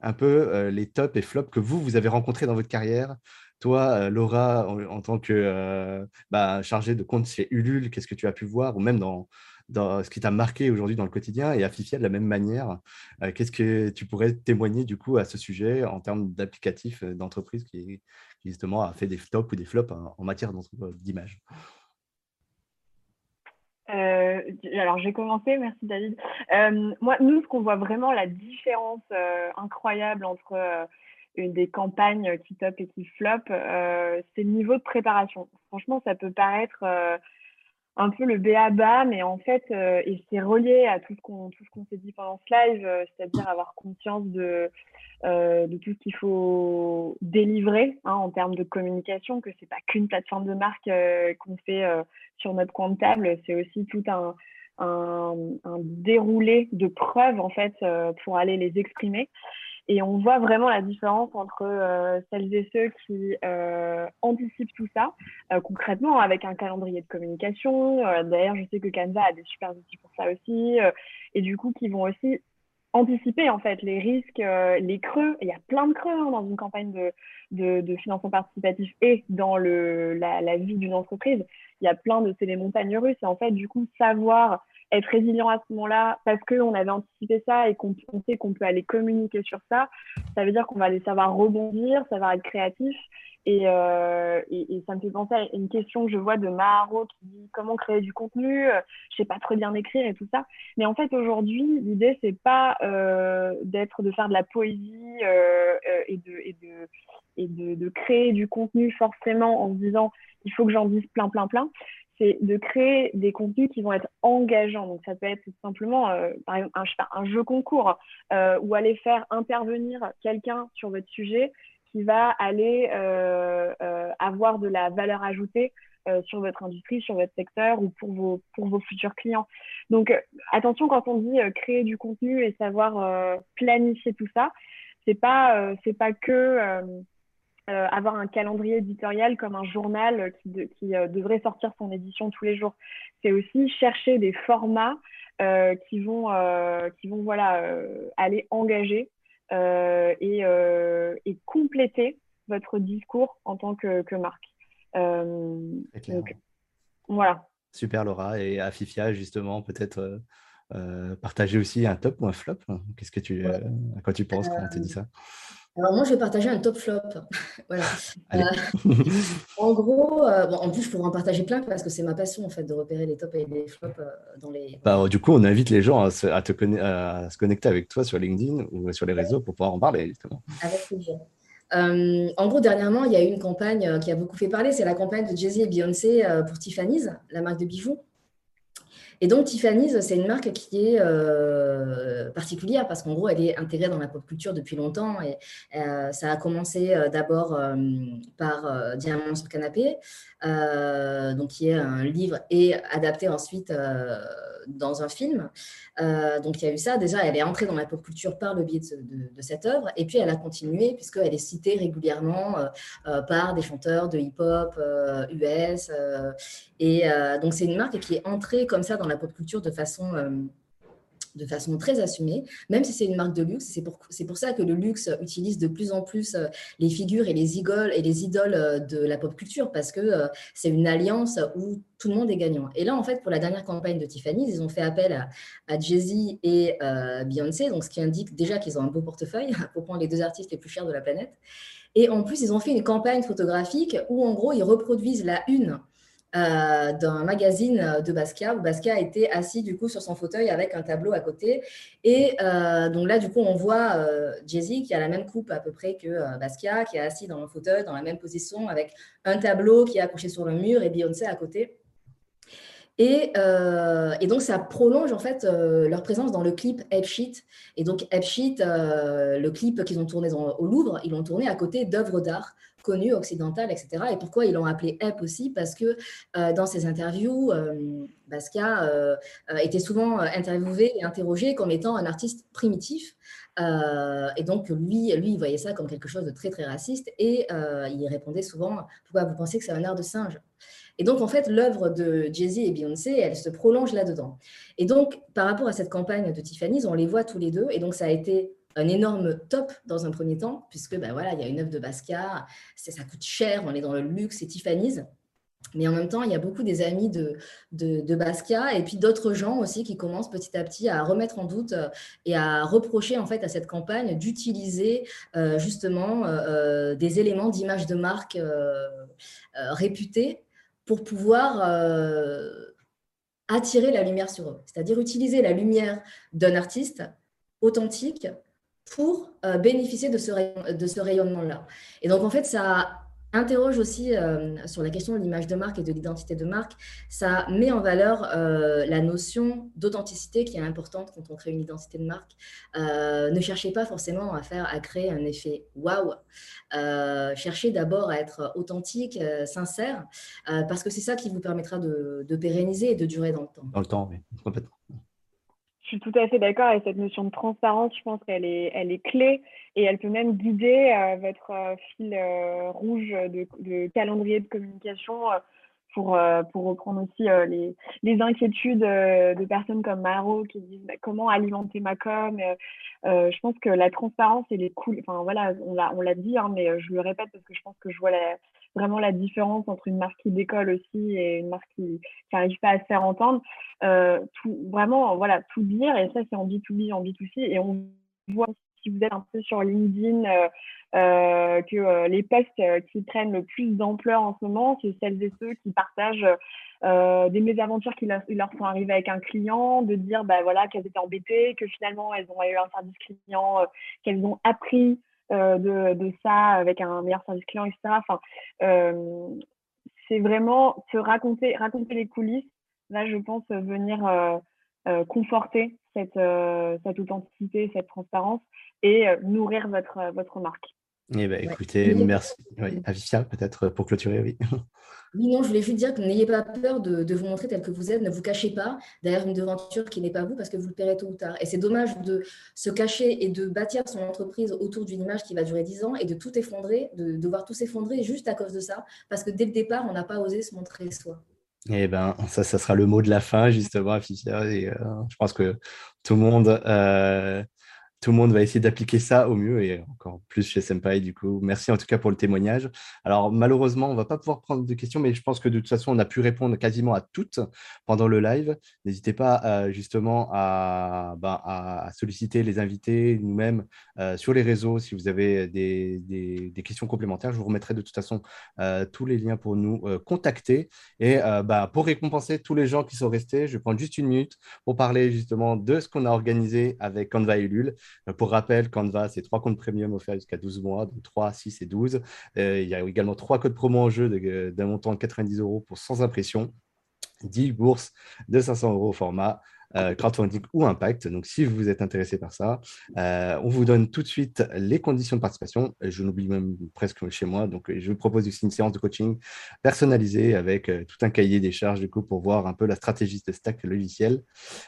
un peu les tops et flops que vous, vous avez rencontrés dans votre carrière. Toi, Laura, en, tant que bah, chargée de compte chez Ulule, qu'est-ce que tu as pu voir, ou même dans, ce qui t'a marqué aujourd'hui dans le quotidien et à de la même manière. Qu'est-ce que tu pourrais témoigner du coup à ce sujet en termes d'applicatifs d'entreprise qui, justement a fait des tops ou des flops en, matière d'image? Euh, alors, j'ai commencé, merci David. Euh, moi, nous, ce qu'on voit vraiment la différence euh, incroyable entre des campagnes qui top et qui flop, c'est le niveau de préparation. Franchement, ça peut paraître un peu le bas, mais en fait, euh, et c'est relié à tout ce qu'on s'est dit pendant ce live, euh, c'est-à-dire avoir conscience de euh, de tout ce qu'il faut délivrer hein, en termes de communication, que c'est pas qu'une plateforme de marque qu'on fait sur notre compte table, c'est aussi tout un, un, un, déroulé de preuves en fait pour aller les exprimer. Et on voit vraiment la différence entre euh, celles et ceux qui euh, anticipent tout ça euh, concrètement avec un calendrier de communication. D'ailleurs, je sais que Canva a des super outils pour ça aussi. et du coup, qui vont aussi anticiper en fait les risques, les creux. Il y a plein de creux hein, dans une campagne de, de, financement participatif et dans le, la, vie d'une entreprise. Il y a plein de ces montagnes russes. Et en fait, du coup, savoir être résilient à ce moment-là parce qu'on avait anticipé ça et qu'on sait qu'on peut aller communiquer sur ça, ça veut dire qu'on va aller savoir rebondir, savoir être créatif. Et, euh, et, ça me fait penser à une question que je vois de Maharo qui dit comment créer du contenu, je sais pas très bien écrire et tout ça. Mais en fait, aujourd'hui, l'idée, c'est pas euh, d'être, de faire de la poésie euh, euh et, de, et, de, et de, de, créer du contenu forcément en se disant il faut que j'en dise plein, plein, plein c'est de créer des contenus qui vont être engageants. Donc, ça peut être simplement, euh, par exemple, un, jeu concours euh, ou aller faire intervenir quelqu'un sur votre sujet qui va aller euh, avoir de la valeur ajoutée sur votre industrie, sur votre secteur ou pour vos, pour vos futurs clients. Donc, attention quand on dit créer du contenu et savoir planifier tout ça, c'est pas, pas que euh, avoir un calendrier éditorial comme un journal qui, euh, devrait sortir son édition tous les jours. C'est aussi chercher des formats euh, qui vont, qui vont voilà, aller engager et, et, compléter votre discours en tant que, que marque. Donc, voilà. Super Laura. Et à Fifia, justement, peut-être partager aussi un top ou un flop. Qu'est-ce que tu, à quoi tu penses quand on te dit ça? Alors moi, je vais partager un top flop. voilà. Euh, en gros, euh, bon, en plus, je pourrais en partager plein parce que c'est ma passion en fait de repérer les tops et les flops euh, dans les. Bah, du coup, on invite les gens à se, à te à se connecter avec toi sur LinkedIn ou sur les réseaux pour pouvoir en parler justement. Avec plaisir. en gros, dernièrement, il y a eu une campagne qui a beaucoup fait parler. C'est la campagne de Jay-Z et Beyoncé pour Tiffany's, la marque de bijoux. Et donc, Tiffany's, c'est une marque qui est euh, particulière parce qu'en gros, elle est intégrée dans la pop culture depuis longtemps. Et euh, ça a commencé euh, d'abord par Diamant sur canapé, donc qui est un livre et adapté ensuite dans un film. donc, il y a eu ça. Déjà, elle est entrée dans la pop culture par le biais de, cette œuvre. Et puis, elle a continué puisqu'elle est citée régulièrement par des chanteurs de hip-hop US. et donc, c'est une marque qui est entrée comme ça dans la pop culture de façon, euh, de façon très assumée, même si c'est une marque de luxe. C'est pour, pour ça que le luxe utilise de plus en plus euh, les figures et les idoles, et les idoles euh, de la pop culture, parce que c'est une alliance où tout le monde est gagnant. Et là, en fait, pour la dernière campagne de Tiffany, ils ont fait appel à, à Jay-Z et Beyoncé, donc ce qui indique déjà qu'ils ont un beau portefeuille pour prendre les deux artistes les plus chers de la planète. Et en plus, ils ont fait une campagne photographique où, en gros, ils reproduisent la une euh, d'un magazine de Basquiat, où Basquiat était assis du coup sur son fauteuil avec un tableau à côté. Et euh, donc là, du coup, on voit euh, Jay-Z qui a la même coupe à peu près que Basquiat, qui est assis dans le fauteuil, dans la même position, avec un tableau qui est accroché sur le mur et Beyoncé à côté. Et, donc, ça prolonge en fait leur présence dans le clip Sheet. Et donc, Head Sheet, le clip qu'ils ont tourné au Louvre, ils l'ont tourné à côté d'œuvres d'art connu, occidental, etc. Et pourquoi ils l'ont appelé EP aussi? Parce que euh, dans ses interviews, euh, Basquiat euh, était souvent interviewé et interrogé comme étant un artiste primitif. et donc, lui, lui, il voyait ça comme quelque chose de très, très raciste. Et il répondait souvent Pourquoi vous pensez que c'est un art de singe? Et donc, en fait, l'œuvre de Jay-Z et Beyoncé, elle se prolonge là-dedans. Et donc, par rapport à cette campagne de Tiffany's, on les voit tous les deux. Et donc, ça a été un énorme top dans un premier temps, puisque ben voilà, il y a une œuvre de Basquiat, ça coûte cher, on est dans le luxe, c'est Tiffany's. Mais en même temps, il y a beaucoup des amis de, de, Basquiat et puis d'autres gens aussi qui commencent petit à petit à remettre en doute euh, et à reprocher en fait à cette campagne d'utiliser euh, justement euh, des éléments d'image de marque réputés pour pouvoir attirer la lumière sur eux. C'est-à-dire utiliser la lumière d'un artiste authentique pour bénéficier de ce, de ce rayonnement-là. Et donc, en fait, ça interroge aussi euh, sur la question de l'image de marque et de l'identité de marque. Ça met en valeur euh, la notion d'authenticité qui est importante quand on crée une identité de marque. Euh, ne cherchez pas forcément à faire, à créer un effet waouh. cherchez d'abord à être authentique, sincère, parce que c'est ça qui vous permettra de, pérenniser et de durer dans le temps. Dans le temps, oui, complètement. Je suis tout à fait d'accord et cette notion de transparence, je pense qu'elle est, elle est clé et elle peut même guider euh, votre euh, fil euh, rouge de, calendrier de communication pour, pour reprendre aussi les, inquiétudes de personnes comme Maro qui disent bah, comment alimenter ma com. je pense que la transparence, elle est cool. Enfin voilà, on l'a dit, hein, mais je le répète parce que je pense que je vois la, vraiment la différence entre une marque qui décolle aussi et une marque qui n'arrive pas à se faire entendre. Euh, tout, vraiment, voilà, tout dire, et ça, c'est en B2B, en B2C, et on voit si vous êtes un peu sur LinkedIn, euh, euh, que les posts qui prennent le plus d'ampleur en ce moment, c'est celles et ceux qui partagent des mésaventures qui leur, sont arrivées avec un client, de dire bah, voilà, qu'elles étaient embêtées, que finalement elles ont eu un service client, qu'elles ont appris de, de, ça avec un meilleur service client, etc. Enfin, euh, c'est vraiment se raconter, raconter les coulisses. Là, je pense venir euh, conforter cette, cette authenticité, cette transparence et nourrir votre, votre marque. Eh ben, écoutez, merci. Oui, Avifia, peut-être pour clôturer, oui. Oui, non, je voulais juste dire que n'ayez pas peur de, vous montrer tel que vous êtes, ne vous cachez pas derrière une devanture qui n'est pas vous parce que vous le paierez tôt ou tard. Et c'est dommage de se cacher et de bâtir son entreprise autour d'une image qui va durer 10 ans et de tout effondrer, de, de voir tout s'effondrer juste à cause de ça, parce que dès le départ, on n'a pas osé se montrer soi. Eh bien, ça, ça sera le mot de la fin, justement, Afifia. Et euh, je pense que tout le monde euh, tout le monde va essayer d'appliquer ça au mieux et encore plus chez Senpai du coup. Merci en tout cas pour le témoignage. Alors malheureusement, on ne va pas pouvoir prendre de questions, mais je pense que de toute façon, on a pu répondre quasiment à toutes pendant le live. N'hésitez pas euh, justement ben, à, solliciter les invités nous-mêmes euh, sur les réseaux si vous avez des, questions complémentaires. Je vous remettrai de toute façon euh, tous les liens pour nous contacter. Et ben, pour récompenser tous les gens qui sont restés, je vais prendre juste une minute pour parler justement de ce qu'on a organisé avec Canva Ulule. Euh, pour rappel, Canva, c'est trois comptes premium offerts jusqu'à 12 mois, donc 3, 6 et 12. Euh, il y a également trois codes promo en jeu d'un montant de 90 euros pour sans impression. 10 bourses de 500 euros au format euh, crowdfunding ou impact. Donc, si vous êtes intéressé par ça, euh, on vous donne tout de suite les conditions de participation. Je n'oublie même presque chez moi. Donc, je vous propose aussi une séance de coaching personnalisée avec euh, tout un cahier des charges du coup pour voir un peu la stratégie de stack logiciel.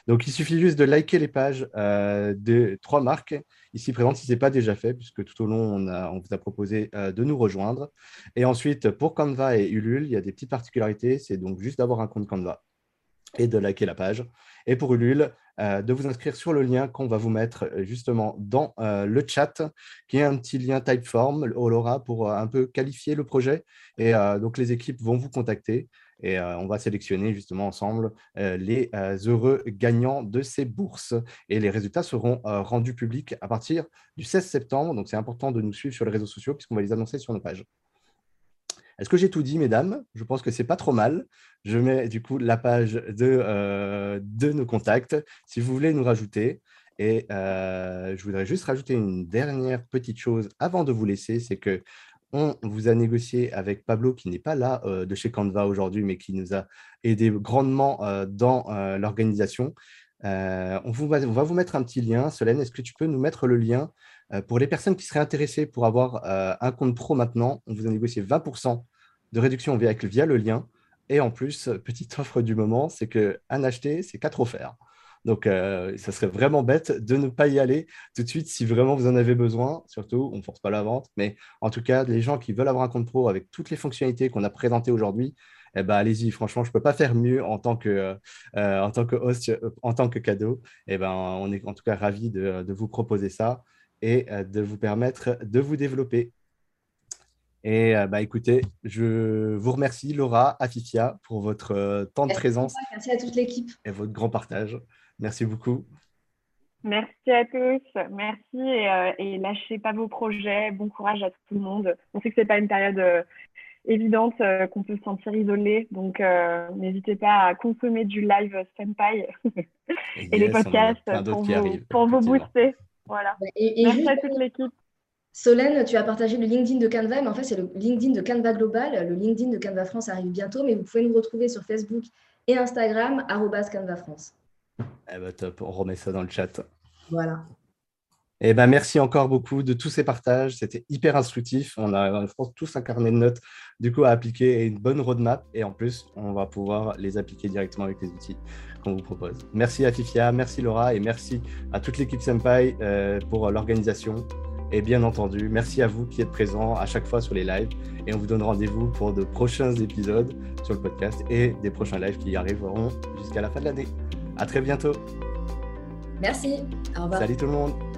Donc, il suffit juste de liker les pages de trois marques ici présentes si ce n'est pas déjà fait, puisque tout au long, on vous a proposé de nous rejoindre. Et ensuite, pour Canva et Ulule, il y a des petites particularités. C'est donc juste d'avoir un compte Canva et de liker la page. Et pour Ulule, euh, de vous inscrire sur le lien qu'on va vous mettre euh, justement dans euh, le chat, qui est un petit lien Typeform, Olora, pour un peu qualifier le projet. Et donc, les équipes vont vous contacter et on va sélectionner justement ensemble les heureux gagnants de ces bourses. Et les résultats seront rendus publics à partir du 16 septembre. Donc, c'est important de nous suivre sur les réseaux sociaux puisqu'on va les annoncer sur nos pages. Est-ce que j'ai tout dit, mesdames? Je pense que c'est pas trop mal. Je mets du coup la page de, euh, de nos contacts si vous voulez nous rajouter. Et euh, je voudrais juste rajouter une dernière petite chose avant de vous laisser, c'est que on vous a négocié avec Pablo, qui n'est pas là euh, de chez Canva aujourd'hui, mais qui nous a aidé grandement dans l'organisation. On, on, va vous mettre un petit lien. Solène, est-ce que tu peux nous mettre le lien pour les personnes qui seraient intéressées pour avoir un compte pro maintenant On vous a négocié 20% de réduction via, le lien. Et en plus, petite offre du moment, c'est qu'un acheté, c'est quatre offerts. Donc, euh, ça serait vraiment bête de ne pas y aller tout de suite si vraiment vous en avez besoin. Surtout, on ne force pas la vente. Mais en tout cas, les gens qui veulent avoir un compte pro avec toutes les fonctionnalités qu'on a présentées aujourd'hui, eh ben, allez-y. Franchement, je ne peux pas faire mieux en tant que, euh, en tant que host, en tant que cadeau. Eh ben, on est en tout cas ravis de vous proposer ça. Et de vous permettre de vous développer. Et bah, écoutez, je vous remercie, Laura, Afifia, pour votre temps de présence. Merci à toute l'équipe. Et votre grand partage. Merci beaucoup. Merci à tous, merci et, lâchez pas vos projets. Bon courage à tout le monde. On sait que c'est pas une période évidente qu'on peut se sentir isolé, donc n'hésitez pas à consommer du live Senpai et, les podcasts pour vous, pour vous booster. Voilà. merci à toute l'équipe. Solène, tu as partagé le LinkedIn de Canva, mais en fait, c'est le LinkedIn de Canva Global. Le LinkedIn de Canva France arrive bientôt, mais vous pouvez nous retrouver sur Facebook et Instagram, Canva France. Eh ben, top, on remet ça dans le chat. Voilà. Eh ben, merci encore beaucoup de tous ces partages. C'était hyper instructif. On a, je pense, tous un carnet de notes du coup à appliquer et une bonne roadmap. Et en plus, on va pouvoir les appliquer directement avec les outils qu'on vous propose. Merci à Fifia, merci Laura et merci à toute l'équipe Senpai euh, pour l'organisation. Et bien entendu, merci à vous qui êtes présents à chaque fois sur les lives. Et on vous donne rendez-vous pour de prochains épisodes sur le podcast et des prochains lives qui arriveront jusqu'à la fin de l'année. À très bientôt. Merci. Au revoir. Salut tout le monde.